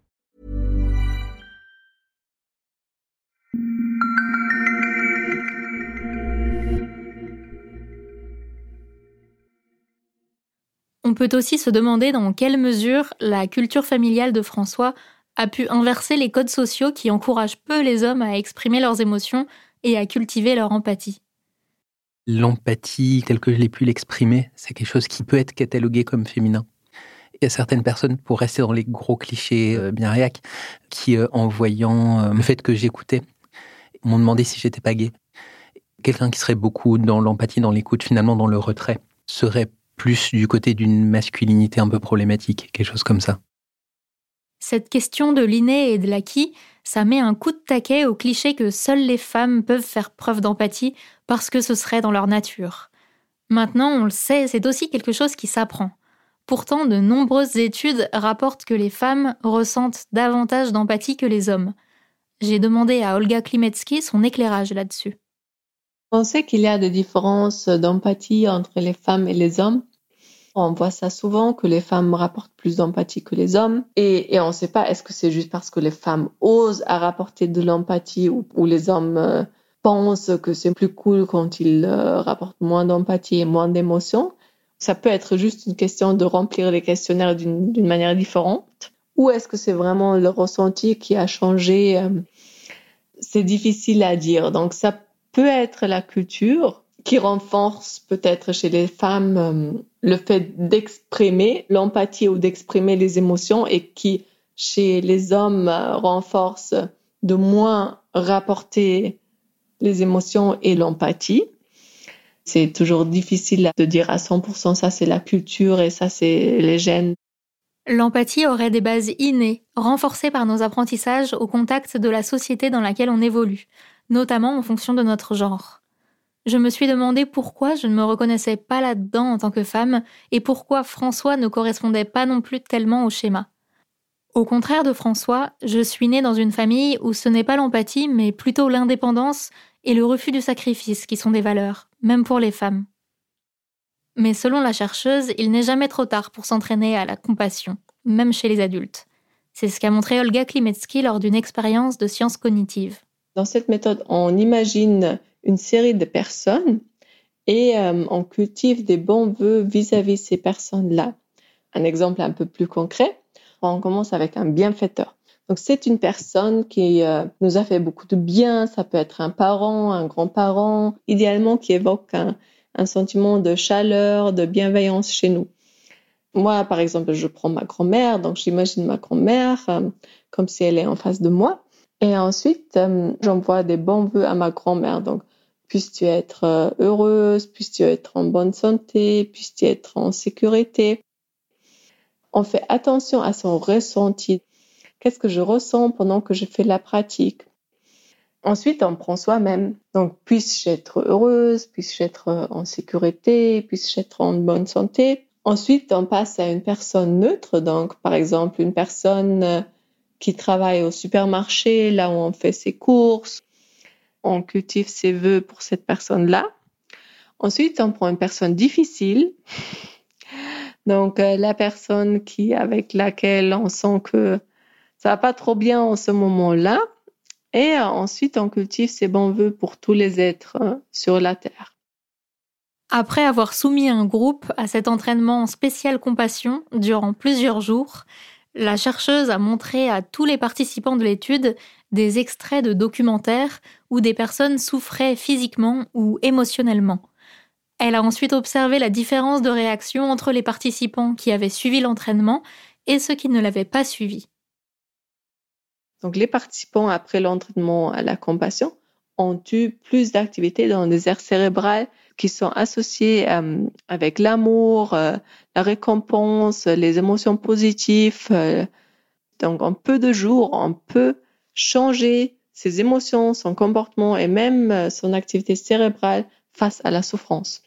S4: On peut aussi se demander dans quelle mesure la culture familiale de François a pu inverser les codes sociaux qui encouragent peu les hommes à exprimer leurs émotions et à cultiver leur empathie.
S5: L'empathie, telle que je l'ai pu l'exprimer, c'est quelque chose qui peut être catalogué comme féminin. Il y a certaines personnes, pour rester dans les gros clichés euh, bien réac, qui, euh, en voyant euh, le fait que j'écoutais, m'ont demandé si j'étais pas gay. Quelqu'un qui serait beaucoup dans l'empathie, dans l'écoute, finalement dans le retrait, serait plus du côté d'une masculinité un peu problématique, quelque chose comme ça.
S4: Cette question de l'inné et de l'acquis, ça met un coup de taquet au cliché que seules les femmes peuvent faire preuve d'empathie parce que ce serait dans leur nature. Maintenant, on le sait, c'est aussi quelque chose qui s'apprend. Pourtant, de nombreuses études rapportent que les femmes ressentent davantage d'empathie que les hommes. J'ai demandé à Olga Klimetsky son éclairage là-dessus.
S6: On sait qu'il y a des différences d'empathie entre les femmes et les hommes. On voit ça souvent que les femmes rapportent plus d'empathie que les hommes. Et, on ne sait pas, est-ce que c'est juste parce que les femmes osent à rapporter de l'empathie ou, les hommes euh, pensent que c'est plus cool quand ils euh, rapportent moins d'empathie et moins d'émotion. Ça peut être juste une question de remplir les questionnaires d'une manière différente. Ou est-ce que c'est vraiment le ressenti qui a changé euh, C'est difficile à dire. Donc ça peut être la culture qui renforce peut-être chez les femmes euh, le fait d'exprimer l'empathie ou d'exprimer les émotions et qui chez les hommes euh, renforce de moins rapporter les émotions et l'empathie. C'est toujours difficile de dire à 100% ça c'est la culture et ça c'est les gènes.
S4: L'empathie aurait des bases innées, renforcées par nos apprentissages au contact de la société dans laquelle on évolue, notamment en fonction de notre genre. Je me suis demandé pourquoi je ne me reconnaissais pas là-dedans en tant que femme et pourquoi François ne correspondait pas non plus tellement au schéma. Au contraire de François, je suis née dans une famille où ce n'est pas l'empathie, mais plutôt l'indépendance et le refus du sacrifice qui sont des valeurs, même pour les femmes. Mais selon la chercheuse, il n'est jamais trop tard pour s'entraîner à la compassion, même chez les adultes. C'est ce qu'a montré Olga Klimetsky lors d'une expérience de sciences cognitives.
S6: Dans cette méthode, on imagine une série de personnes et euh, on cultive des bons vœux vis-à-vis ces personnes-là. Un exemple un peu plus concret, on commence avec un bienfaiteur. Donc c'est une personne qui euh, nous a fait beaucoup de bien, ça peut être un parent, un grand-parent, idéalement qui évoque un, sentiment de chaleur, de bienveillance chez nous. Moi, par exemple, je prends ma grand-mère, donc j'imagine ma grand-mère euh, comme si elle est en face de moi. Et ensuite, j'envoie des bons vœux à ma grand-mère. Donc, puisses-tu être euh, heureuse, puisses-tu être en bonne santé, puisses-tu être en sécurité. On fait attention à son ressenti. Qu'est-ce que je ressens pendant que je fais la pratique? Ensuite, on prend soi-même. Donc, puisse-je être heureuse, puisse-je être euh, en sécurité, puisse-je être en bonne santé? Ensuite, on passe à une personne neutre. Donc, par exemple, une personne euh, qui travaille au supermarché, là où on fait ses courses, on cultive ses voeux pour cette personne-là. Ensuite, on prend une personne difficile. Donc, euh, la personne qui, avec laquelle on sent que ça va pas trop bien en ce moment-là. Et euh, ensuite, on cultive ses bons voeux pour tous les êtres euh, sur la Terre.
S4: Après avoir soumis un groupe à cet entraînement en spéciale compassion durant plusieurs jours, La chercheuse a montré à tous les participants de l'étude des extraits de documentaires où des personnes souffraient physiquement ou émotionnellement. Elle a ensuite observé la différence de réaction entre les participants qui avaient suivi l'entraînement et ceux qui ne l'avaient pas suivi.
S6: Donc les participants après l'entraînement à la compassion ont eu plus d'activités dans les aires cérébrales qui sont associées euh, avec l'amour, euh, la récompense, les émotions positives. Euh. donc en peu de jours, on peut changer ses émotions, son comportement et même son activité cérébrale face à la souffrance.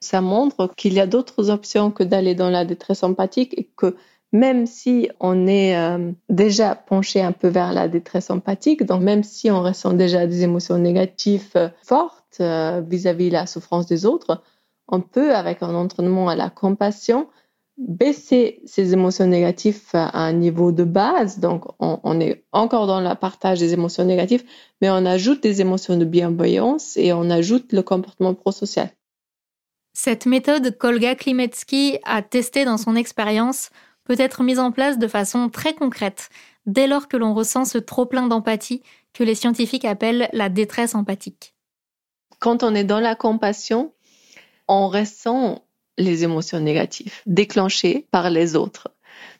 S6: Ça montre qu'il y a d'autres options que d'aller dans la détresse empathique et que même si on est euh, déjà penché un peu vers la détresse empathique, donc même si on ressent déjà des émotions négatives euh, fortes euh, vis-à-vis la souffrance des autres, on peut, avec un entraînement à la compassion, baisser ces émotions négatives à un niveau de base. Donc, on, est encore dans le partage des émotions négatives, mais on ajoute des émotions de bienveillance et on ajoute le comportement prosocial.
S4: Cette méthode Kolga Klimetsky a testé dans son expérience peut être mise en place de façon très concrète dès lors que l'on ressent ce trop-plein d'empathie que les scientifiques appellent la détresse empathique.
S6: Quand on est dans la compassion, on ressent les émotions négatives déclenchées par les autres.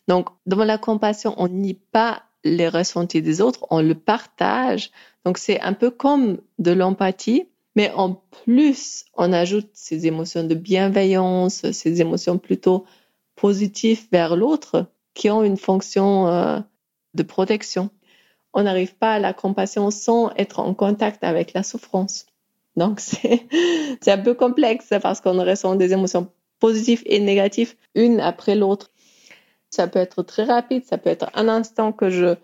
S6: Donc, dans la compassion, on nie pas les ressentis des autres, on le partage. Donc, c'est un peu comme de l'empathie, mais en plus, on ajoute ces émotions de bienveillance, ces émotions plutôt positifs vers l'autre qui ont une fonction euh, de protection. On n'arrive pas à la compassion sans être en contact avec la souffrance. Donc (laughs) c'est un peu complexe parce qu'on ressent des émotions positives et négatives une après l'autre. Ça peut être très rapide, ça peut être un instant que je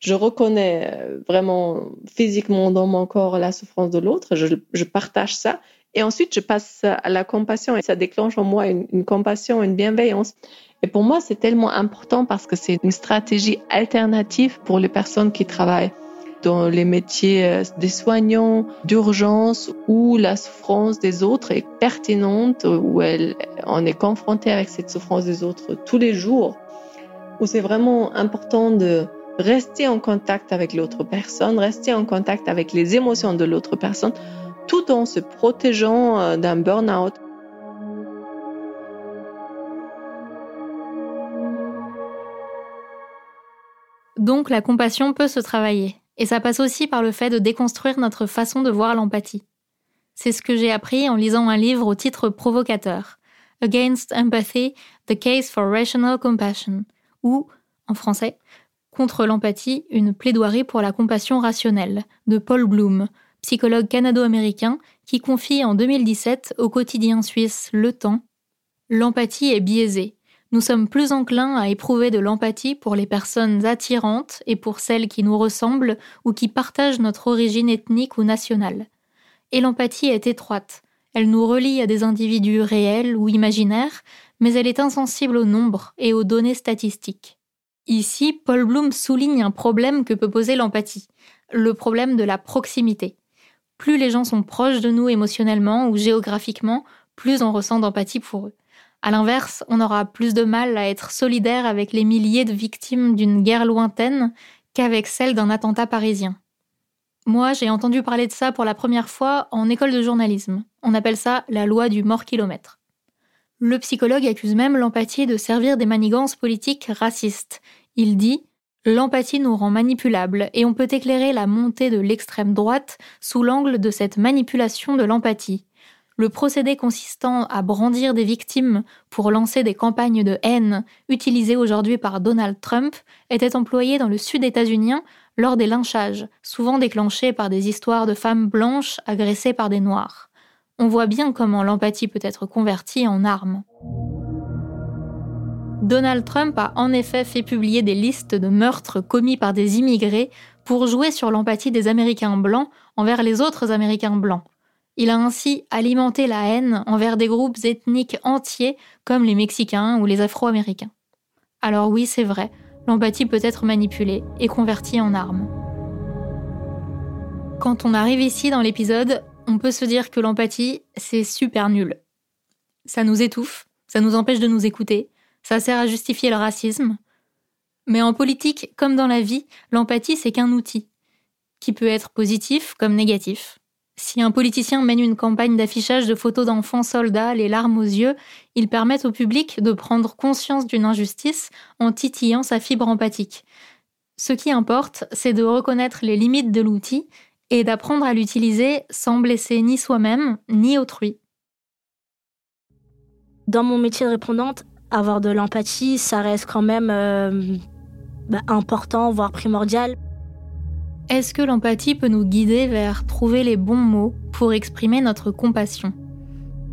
S6: je reconnais euh, vraiment physiquement dans mon corps la souffrance de l'autre, je, je partage ça et ensuite, je passe à la compassion et ça déclenche en moi une, compassion, une bienveillance. Et pour moi, c'est tellement important parce que c'est une stratégie alternative pour les personnes qui travaillent dans les métiers euh, des soignants, d'urgence, où la souffrance des autres est pertinente, où elle, on est confronté avec cette souffrance des autres tous les jours, où c'est vraiment important de rester en contact avec l'autre personne, rester en contact avec les émotions de l'autre personne tout en se protégeant euh, d'un burn-out.
S4: Donc la compassion peut se travailler, et ça passe aussi par le fait de déconstruire notre façon de voir l'empathie. C'est ce que j'ai appris en lisant un livre au titre provocateur, Against Empathy, The Case for Rational Compassion, ou, en français, Contre l'empathie, une plaidoirie pour la compassion rationnelle, de Paul Bloom, psychologue canado-américain, qui confie en 2017 au quotidien suisse Le Temps L'empathie est biaisée. Nous sommes plus enclins à éprouver de l'empathie pour les personnes attirantes et pour celles qui nous ressemblent ou qui partagent notre origine ethnique ou nationale. Et l'empathie est étroite. Elle nous relie à des individus réels ou imaginaires, mais elle est insensible au nombre et aux données statistiques. Ici, Paul Bloom souligne un problème que peut poser l'empathie, le problème de la proximité plus les gens sont proches de nous émotionnellement ou géographiquement, plus on ressent d'empathie pour eux. À l'inverse, on aura plus de mal à être solidaire avec les milliers de victimes d'une guerre lointaine qu'avec celle d'un attentat parisien. Moi, j'ai entendu parler de ça pour la première fois en école de journalisme. On appelle ça la loi du mort-kilomètre. Le psychologue accuse même l'empathie de servir des manigances politiques racistes. Il dit L'empathie nous rend manipulables et on peut éclairer la montée de l'extrême droite sous l'angle de cette manipulation de l'empathie. Le procédé consistant à brandir des victimes pour lancer des campagnes de haine utilisées aujourd'hui par Donald Trump était employé dans le sud états-unien lors des lynchages, souvent déclenchés par des histoires de femmes blanches agressées par des noirs. On voit bien comment l'empathie peut être convertie en arme. Donald Trump a en effet fait publier des listes de meurtres commis par des immigrés pour jouer sur l'empathie des Américains blancs envers les autres Américains blancs. Il a ainsi alimenté la haine envers des groupes ethniques entiers comme les Mexicains ou les Afro-Américains. Alors oui, c'est vrai, l'empathie peut être manipulée et convertie en arme. Quand on arrive ici dans l'épisode, on peut se dire que l'empathie, c'est super nul. Ça nous étouffe, ça nous empêche de nous écouter, ça sert à justifier le racisme. Mais en politique, comme dans la vie, l'empathie, c'est qu'un outil, qui peut être positif comme négatif. Si un politicien mène une campagne d'affichage de photos d'enfants soldats, les larmes aux yeux, il permet au public de prendre conscience d'une injustice en titillant sa fibre empathique. Ce qui importe, c'est de reconnaître les limites de l'outil et d'apprendre à l'utiliser sans blesser ni soi-même ni autrui.
S8: Dans mon métier de répondante, avoir de l'empathie, ça reste quand même euh, bah, important, voire primordial.
S4: Est-ce que l'empathie peut nous guider vers trouver les bons mots pour exprimer notre compassion?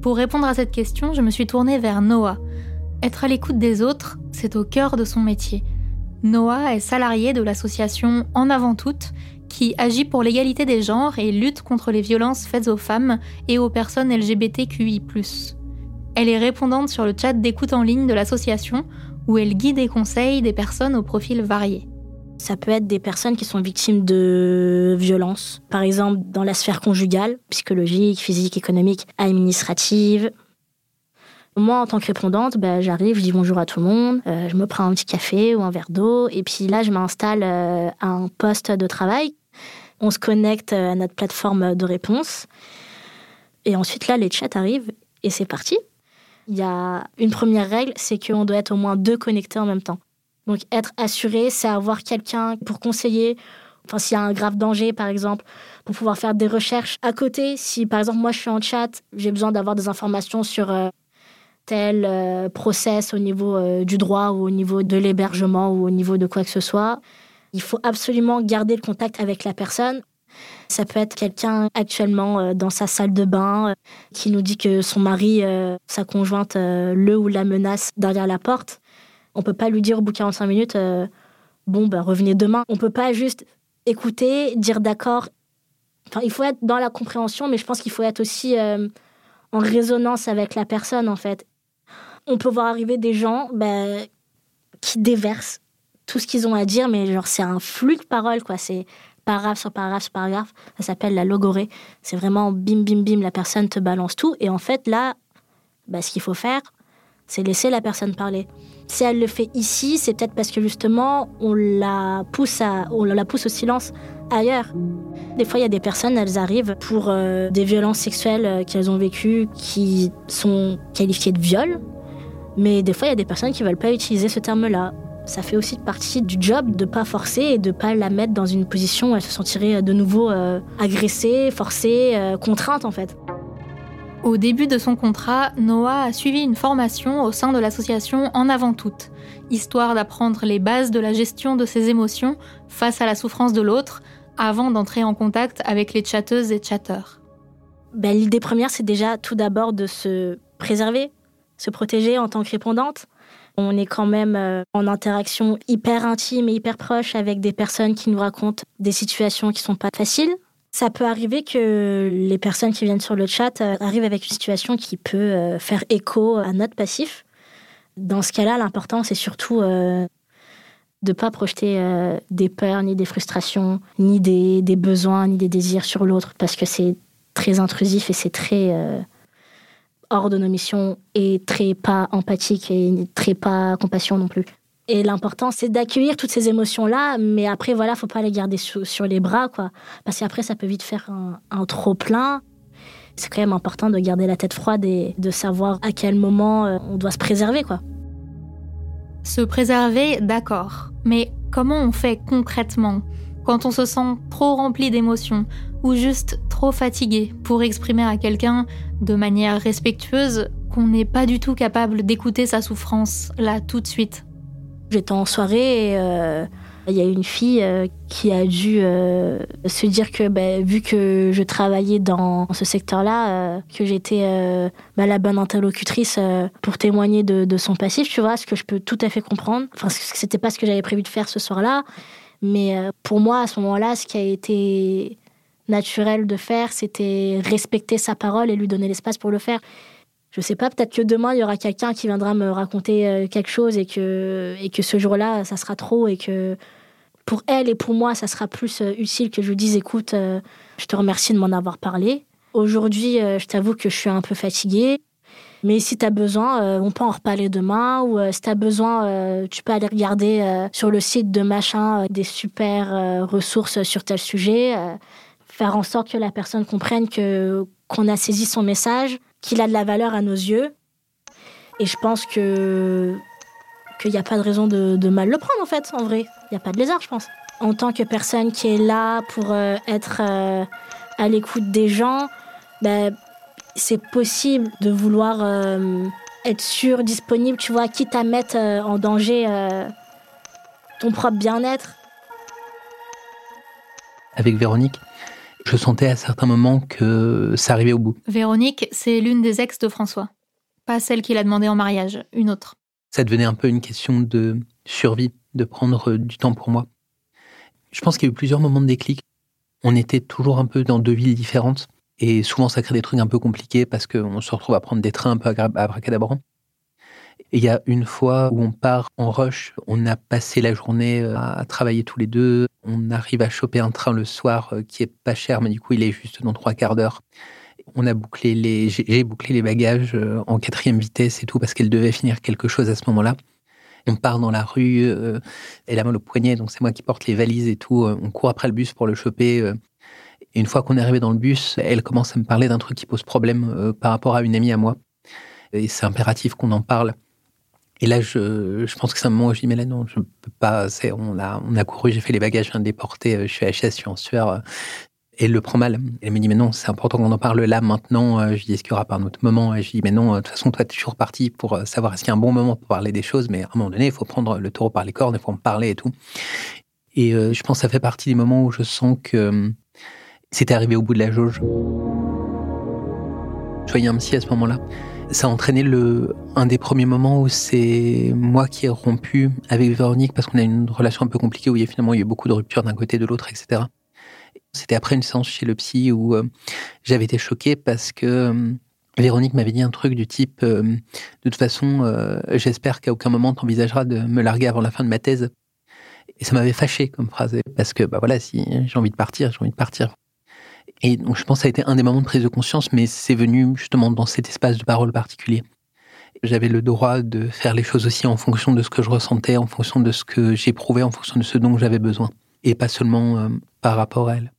S4: Pour répondre à cette question, je me suis tournée vers Noah. Être à l'écoute des autres, c'est au cœur de son métier. Noah est salarié de l'association En avant toutes, qui agit pour l'égalité des genres et lutte contre les violences faites aux femmes et aux personnes LGBTQI. Elle est répondante sur le chat d'écoute en ligne de l'association où elle guide et conseille des personnes aux profils variés.
S8: Ça peut être des personnes qui sont victimes de violences, par exemple dans la sphère conjugale, psychologique, physique, économique, administrative. Moi, en tant que répondante, bah, j'arrive, je dis bonjour à tout le monde, euh, je me prends un petit café ou un verre d'eau, et puis là, je m'installe euh, à un poste de travail. On se connecte à notre plateforme de réponse. Et ensuite, là, les chats arrivent et c'est parti. Il y a une première règle, c'est qu'on doit être au moins deux connectés en même temps. Donc être assuré, c'est avoir quelqu'un pour conseiller. Enfin, s'il y a un grave danger, par exemple, pour pouvoir faire des recherches à côté. Si, par exemple, moi, je suis en chat, j'ai besoin d'avoir des informations sur euh, tel euh, process au niveau euh, du droit ou au niveau de l'hébergement ou au niveau de quoi que ce soit. Il faut absolument garder le contact avec la personne. Ça peut être quelqu'un actuellement dans sa salle de bain qui nous dit que son mari, sa conjointe, le ou la menace derrière la porte. On peut pas lui dire au bout de 45 minutes, euh, bon, ben, revenez demain. On peut pas juste écouter, dire d'accord. Enfin, il faut être dans la compréhension, mais je pense qu'il faut être aussi euh, en résonance avec la personne, en fait. On peut voir arriver des gens ben, qui déversent tout ce qu'ils ont à dire, mais genre, c'est un flux de paroles, quoi. C'est paragraphe sur paragraphe paragraphe. Ça s'appelle la logorée. C'est vraiment bim, bim, bim, la personne te balance tout. Et en fait, là, ben, ce qu'il faut faire, c'est laisser la personne parler. Si elle le fait ici, c'est peut-être parce que justement, on la pousse, à, on la pousse au silence ailleurs. Des fois, il y a des personnes, elles arrivent pour euh, des violences sexuelles euh, qu'elles ont vécues qui sont qualifiées de viol. Mais des fois, il y a des personnes qui ne veulent pas utiliser ce terme-là. Ça fait aussi partie du job de pas forcer et de pas la mettre dans une position où elle se sentirait de nouveau euh, agressée, forcée, contrainte en fait.
S4: Au début de son contrat, Noah a suivi une formation au sein de l'association En avant toute, histoire d'apprendre les bases de la gestion de ses émotions face à la souffrance de l'autre avant d'entrer en contact avec les chatteuses et chatteurs.
S8: Ben, L'idée première, c'est déjà tout d'abord de se préserver, se protéger en tant que répondante. On est quand même euh, en interaction hyper intime et hyper proche avec des personnes qui nous racontent des situations qui sont pas faciles, ça peut arriver que les personnes qui viennent sur le chat euh, arrivent avec une situation qui peut euh, faire écho à notre passif. Dans ce cas-là, l'important, c'est surtout de ne pas projeter des peurs, ni des frustrations, ni des besoins, ni des désirs sur l'autre, parce que c'est très intrusif et c'est très hors de nos missions et très pas empathique et très pas compassion non plus. Et l'important, c'est d'accueillir toutes ces émotions-là, mais après, voilà, faut pas les garder sur, les bras, quoi. Parce qu'après, ça peut vite faire un, trop plein. C'est quand même important de garder la tête froide et de savoir à quel moment euh, on doit se préserver, quoi.
S4: Se préserver, d'accord. Mais comment on fait concrètement? Quand on se sent trop rempli d'émotions ou juste trop fatigué pour exprimer à quelqu'un de manière respectueuse qu'on n'est pas du tout capable d'écouter sa souffrance là tout de suite
S8: J'étais en soirée et euh, il y a une fille euh, qui a dû euh, se dire que bah, vu que je travaillais dans ce secteur-là, que j'étais bah, la bonne interlocutrice pour témoigner de, son passif, tu vois, ce que je peux tout à fait comprendre. Enfin, c'était pas ce que j'avais prévu de faire ce soir-là, mais pour moi, à ce moment-là, ce qui a été naturel de faire, c'était respecter sa parole et lui donner l'espace pour le faire je sais pas, peut-être que demain, il y aura quelqu'un qui viendra me raconter euh, quelque chose et que, et que ce jour-là, ça sera trop et que pour elle et pour moi, ça sera plus euh, utile que je lui dise écoute, euh, je te remercie de m'en avoir parlé. Aujourd'hui, je t'avoue que je suis un peu fatiguée. Mais si tu as besoin, on peut en reparler demain. Ou si tu as besoin, tu peux aller regarder sur le site de machin des super ressources sur tel sujet. faire en sorte que la personne comprenne que qu'on a saisi son message, qu'il a de la valeur à nos yeux. Et je pense que qu'il n'y a pas de raison de, mal le prendre en fait, en vrai. Il n'y a pas de lézard, je pense. En tant que personne qui est là pour euh, être euh, à l'écoute des gens, ben, c'est possible de vouloir euh, être sûr, disponible, tu vois, quitte à mettre en danger ton propre bien-être.
S5: Avec Véronique, je sentais à certains moments que ça arrivait au bout.
S4: Véronique, c'est l'une des ex de François. Pas celle qu'il a demandé en mariage, une autre.
S5: Ça devenait un peu une question de survie, de prendre du temps pour moi. Je pense qu'il y a eu plusieurs moments de déclic. On était toujours un peu dans deux villes différentes. Et souvent, ça crée des trucs un peu compliqués parce qu'on se retrouve à prendre des trains un peu abracadabrants. Et il y a une fois où on part en rush, on a passé la journée euh, à travailler tous les deux. On arrive à choper un train le soir euh, qui est pas cher, mais du coup, il est juste dans trois quarts d'heure. On a bouclé les, j'ai bouclé les bagages euh, en quatrième vitesse et tout parce qu'elle devait finir quelque chose à ce moment-là. On part dans la rue, elle a mal au poignet, donc c'est moi qui porte les valises et tout. On court après le bus pour le choper. Et une fois qu'on est arrivé dans le bus, elle commence à me parler d'un truc qui pose problème par rapport à une amie à moi. Et c'est impératif qu'on en parle. Et là, je, je pense que c'est un moment où je dis, mais là, non, je peux pas. On a, on a couru, j'ai fait les bagages, je viens de déporter, euh, je suis HS, je suis en sueur. Elle le prend mal. Elle me dit, mais non, c'est important qu'on en parle là, maintenant. Euh, je dis, est-ce qu'il y aura pas un autre moment? Et je dis, mais non, de toute façon, toi, tu es toujours parti pour euh, savoir est-ce qu'il y a un bon moment pour parler des choses, mais à un moment donné, il faut prendre le taureau par les cornes, il faut en parler et tout. Et je pense que ça fait partie des moments où je sens que c'était arrivé au bout de la jauge. Voyais un psy à ce moment-là ça a entraîné le, un des premiers moments où c'est moi qui ai rompu avec Véronique parce qu'on a une relation un peu compliquée où il y a finalement eu beaucoup de ruptures d'un côté de l'autre, etc. C'était après une séance chez le psy où euh, j'avais été choquée parce que euh, Véronique m'avait dit un truc du type euh, de toute façon, j'espère qu'à aucun moment tu envisageras de me larguer avant la fin de ma thèse. Et ça m'avait fâché comme phrase parce que bah voilà, si j'ai envie de partir, j'ai envie de partir. Et donc, je pense que ça a été un des moments de prise de conscience, mais c'est venu justement dans cet espace de parole particulier. J'avais le droit de faire les choses aussi en fonction de ce que je ressentais, en fonction de ce que j'éprouvais, en fonction de ce dont j'avais besoin, et pas seulement euh, par rapport à elle.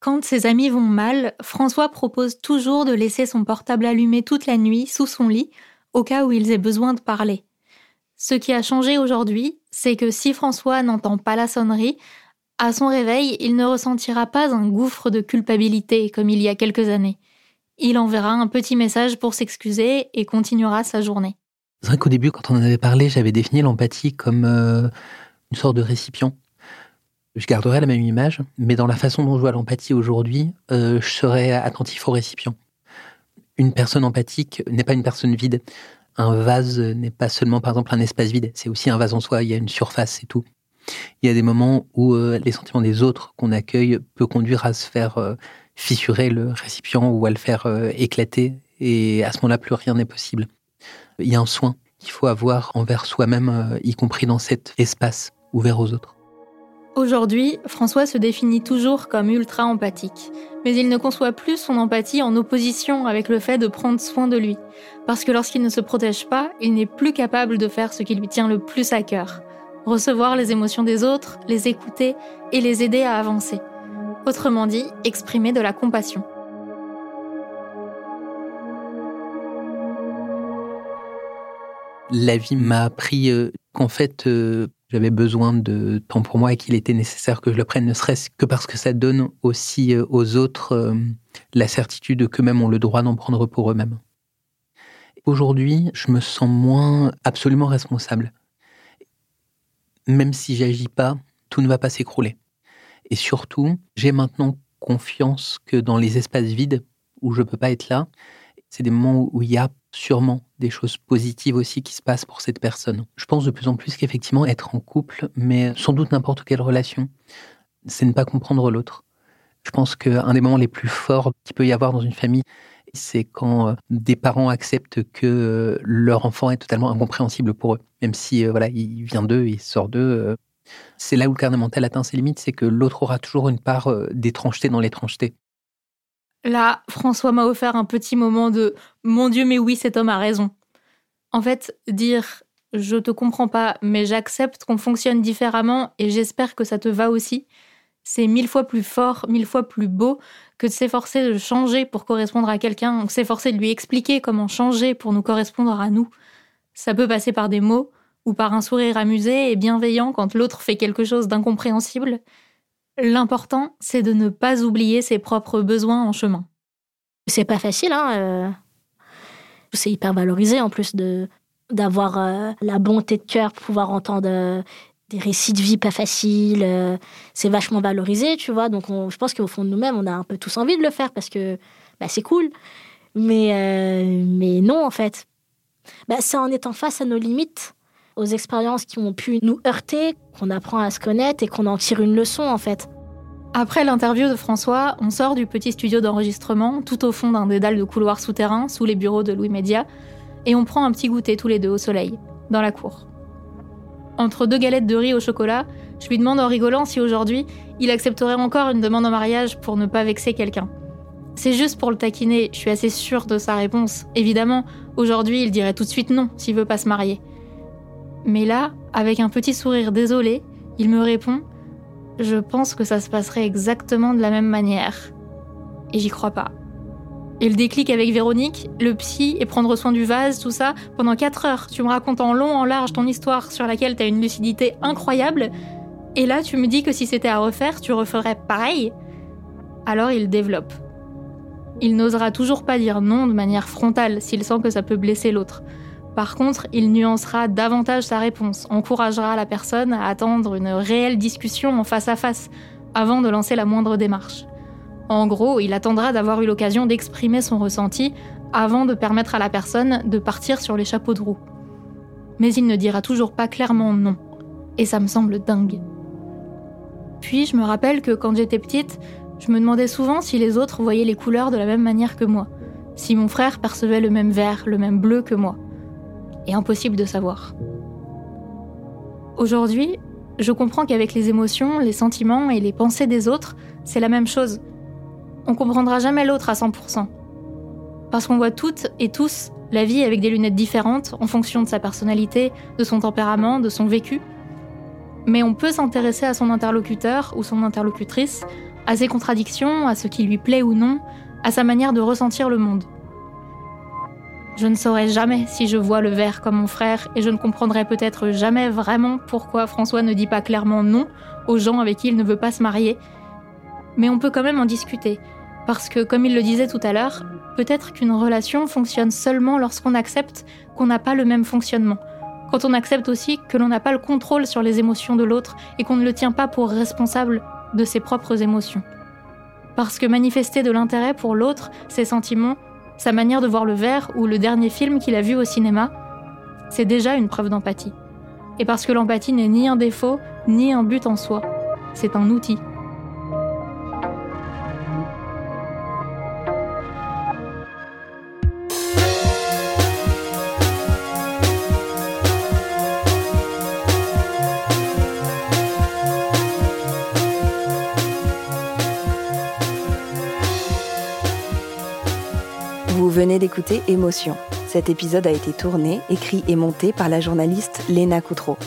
S4: Quand ses amis vont mal, François propose toujours de laisser son portable allumé toute la nuit sous son lit, au cas où ils aient besoin de parler. Ce qui a changé aujourd'hui, c'est que si François n'entend pas la sonnerie, à son réveil, il ne ressentira pas un gouffre de culpabilité comme il y a quelques années. Il enverra un petit message pour s'excuser et continuera sa journée.
S5: C'est vrai qu'au début, quand on en avait parlé, j'avais défini l'empathie comme euh, une sorte de récipient. Je garderai la même image, mais dans la façon dont je vois l'empathie aujourd'hui, euh, je serai attentif au récipient. Une personne empathique n'est pas une personne vide. Un vase n'est pas seulement, par exemple, un espace vide, c'est aussi un vase en soi, il y a une surface et tout. Il y a des moments où euh, les sentiments des autres qu'on accueille peut conduire à se faire euh, fissurer le récipient ou à le faire euh, éclater. Et à ce moment-là, plus rien n'est possible. Il y a un soin qu'il faut avoir envers soi-même, y compris dans cet espace ouvert aux autres.
S4: Aujourd'hui, François se définit toujours comme ultra empathique, mais il ne conçoit plus son empathie en opposition avec le fait de prendre soin de lui, parce que lorsqu'il ne se protège pas, il n'est plus capable de faire ce qui lui tient le plus à cœur, recevoir les émotions des autres, les écouter et les aider à avancer. Autrement dit, exprimer de la compassion.
S5: La vie m'a appris euh, qu'en fait, euh, j'avais besoin de temps pour moi et qu'il était nécessaire que je le prenne, ne serait-ce que parce que ça donne aussi euh, aux autres la certitude qu'eux-mêmes ont le droit d'en prendre pour eux-mêmes. Aujourd'hui, je me sens moins absolument responsable même si j'agis pas, tout ne va pas s'écrouler. Et surtout, j'ai maintenant confiance que dans les espaces vides où je peux pas être là, c'est des moments où il y a sûrement des choses positives aussi qui se passent pour cette personne. Je pense de plus en plus qu'effectivement, être en couple, mais sans doute n'importe quelle relation, c'est ne pas comprendre l'autre. Je pense qu'un des moments les plus forts qu'il peut y avoir dans une famille, c'est quand euh, des parents acceptent que euh, leur enfant est totalement incompréhensible pour eux, même si euh, voilà, il vient d'eux, il sort d'eux. C'est là où le carnet mental atteint ses limites, c'est que l'autre aura toujours une part d'étrangeté dans l'étrangeté.
S4: Là, François m'a offert un petit moment de Mon Dieu, mais oui, cet homme a raison. En fait, dire Je te comprends pas, mais j'accepte qu'on fonctionne différemment et j'espère que ça te va aussi, c'est mille fois plus fort, mille fois plus beau que de s'efforcer de changer pour correspondre à quelqu'un, s'efforcer de lui expliquer comment changer pour nous correspondre à nous. Ça peut passer par des mots, ou par un sourire amusé et bienveillant quand l'autre fait quelque chose d'incompréhensible. L'important, c'est de ne pas oublier ses propres besoins en chemin.
S8: C'est pas facile, hein. Euh, c'est hyper valorisé en plus de d'avoir euh, la bonté de cœur pour pouvoir entendre euh, des récits de vie pas faciles. c'est vachement valorisé, tu vois. Donc, je pense qu'au fond de nous-mêmes, on a un peu tous envie de le faire parce que bah, c'est cool. Mais, mais non, en fait. Bah, c'est en étant face à nos limites aux expériences qui ont pu nous heurter, qu'on apprend à se connaître et qu'on en tire une leçon en fait.
S4: Après l'interview de François, on sort du petit studio d'enregistrement, tout au fond d'un dédale de couloirs souterrains, sous les bureaux de Louis Média, et on prend un petit goûter tous les deux au soleil, dans la cour. Entre deux galettes de riz au chocolat, je lui demande en rigolant si aujourd'hui il accepterait encore une demande en mariage pour ne pas vexer quelqu'un. C'est juste pour le taquiner, je suis assez sûre de sa réponse. Évidemment, aujourd'hui il dirait tout de suite non s'il veut pas se marier. Mais là, avec un petit sourire désolé, il me répond Je pense que ça se passerait exactement de la même manière. Et j'y crois pas. Et le déclic avec Véronique, le psy et prendre soin du vase, tout ça, pendant 4 heures, tu me racontes en long, en large ton histoire sur laquelle tu as une lucidité incroyable, et là tu me dis que si c'était à refaire, tu referais pareil Alors il développe. Il n'osera toujours pas dire non de manière frontale s'il sent que ça peut blesser l'autre. Par contre, il nuancera davantage sa réponse, encouragera la personne à attendre une réelle discussion en face à face avant de lancer la moindre démarche. En gros, il attendra d'avoir eu l'occasion d'exprimer son ressenti avant de permettre à la personne de partir sur les chapeaux de roue. Mais il ne dira toujours pas clairement non. Et ça me semble dingue. Puis je me rappelle que quand j'étais petite, je me demandais souvent si les autres voyaient les couleurs de la même manière que moi, si mon frère percevait le même vert, le même bleu que moi et impossible de savoir. Aujourd'hui, je comprends qu'avec les émotions, les sentiments et les pensées des autres, c'est la même chose. On comprendra jamais l'autre à 100%. Parce qu'on voit toutes et tous la vie avec des lunettes différentes en fonction de sa personnalité, de son tempérament, de son vécu. Mais on peut s'intéresser à son interlocuteur ou son interlocutrice, à ses contradictions, à ce qui lui plaît ou non, à sa manière de ressentir le monde. Je ne saurais jamais si je vois le verre comme mon frère et je ne comprendrai peut-être jamais vraiment pourquoi François ne dit pas clairement non aux gens avec qui il ne veut pas se marier. Mais on peut quand même en discuter, parce que comme il le disait tout à l'heure, peut-être qu'une relation fonctionne seulement lorsqu'on accepte qu'on n'a pas le même fonctionnement. Quand on accepte aussi que l'on n'a pas le contrôle sur les émotions de l'autre et qu'on ne le tient pas pour responsable de ses propres émotions. Parce que manifester de l'intérêt pour l'autre, ses sentiments, sa manière de voir le verre ou le dernier film qu'il a vu au cinéma, c'est déjà une preuve d'empathie. Et parce que l'empathie n'est ni un défaut, ni un but en soi, c'est un outil.
S2: D'écouter Émotion. Cet épisode a été tourné, écrit et monté par la journaliste Léna Coutreau.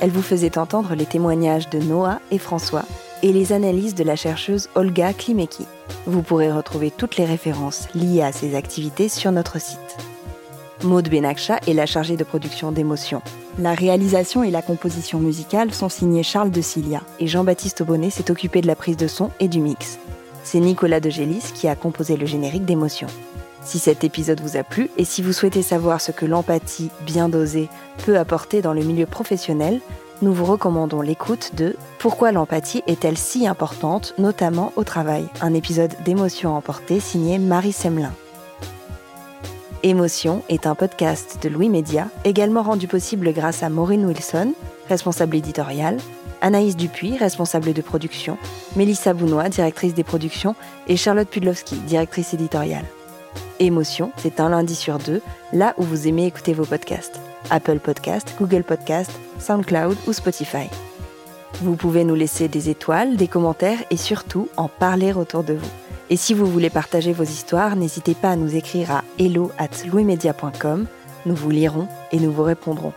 S2: Elle vous faisait entendre les témoignages de Noah et François et les analyses de la chercheuse Olga Klimeki. Vous pourrez retrouver toutes les références liées à ces activités sur notre site. Maud Benakcha est la chargée de production d'Émotion. La réalisation et la composition musicale sont signées Charles de Cilia et Jean-Baptiste Aubonnet s'est occupé de la prise de son et du mix. C'est Nicolas de Gélis qui a composé le générique d'Émotion. Si cet épisode vous a plu et si vous souhaitez savoir ce que l'empathie bien dosée peut apporter dans le milieu professionnel, nous vous recommandons l'écoute de Pourquoi l'empathie est-elle si importante, notamment au travail? Un épisode d'émotion emportée signé Marie Semelin. Émotion est un podcast de Louis Média, également rendu possible grâce à Maureen Wilson, responsable éditoriale, Anaïs Dupuis, responsable de production, Mélissa Bounois, directrice des productions, et Charlotte Pudlowski, directrice éditoriale. Émotion, c'est un lundi sur deux, là où vous aimez écouter vos podcasts. Apple Podcast, Google Podcast, SoundCloud ou Spotify. Vous pouvez nous laisser des étoiles, des commentaires et surtout en parler autour de vous. Et si vous voulez partager vos histoires, n'hésitez pas à nous écrire à hello at. Nous vous lirons et nous vous répondrons.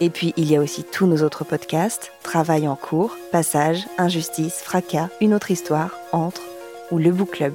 S2: Et puis, il y a aussi tous nos autres podcasts, Travail en cours, Passage, Injustice, Fracas, Une autre histoire, Entre ou Le Book Club.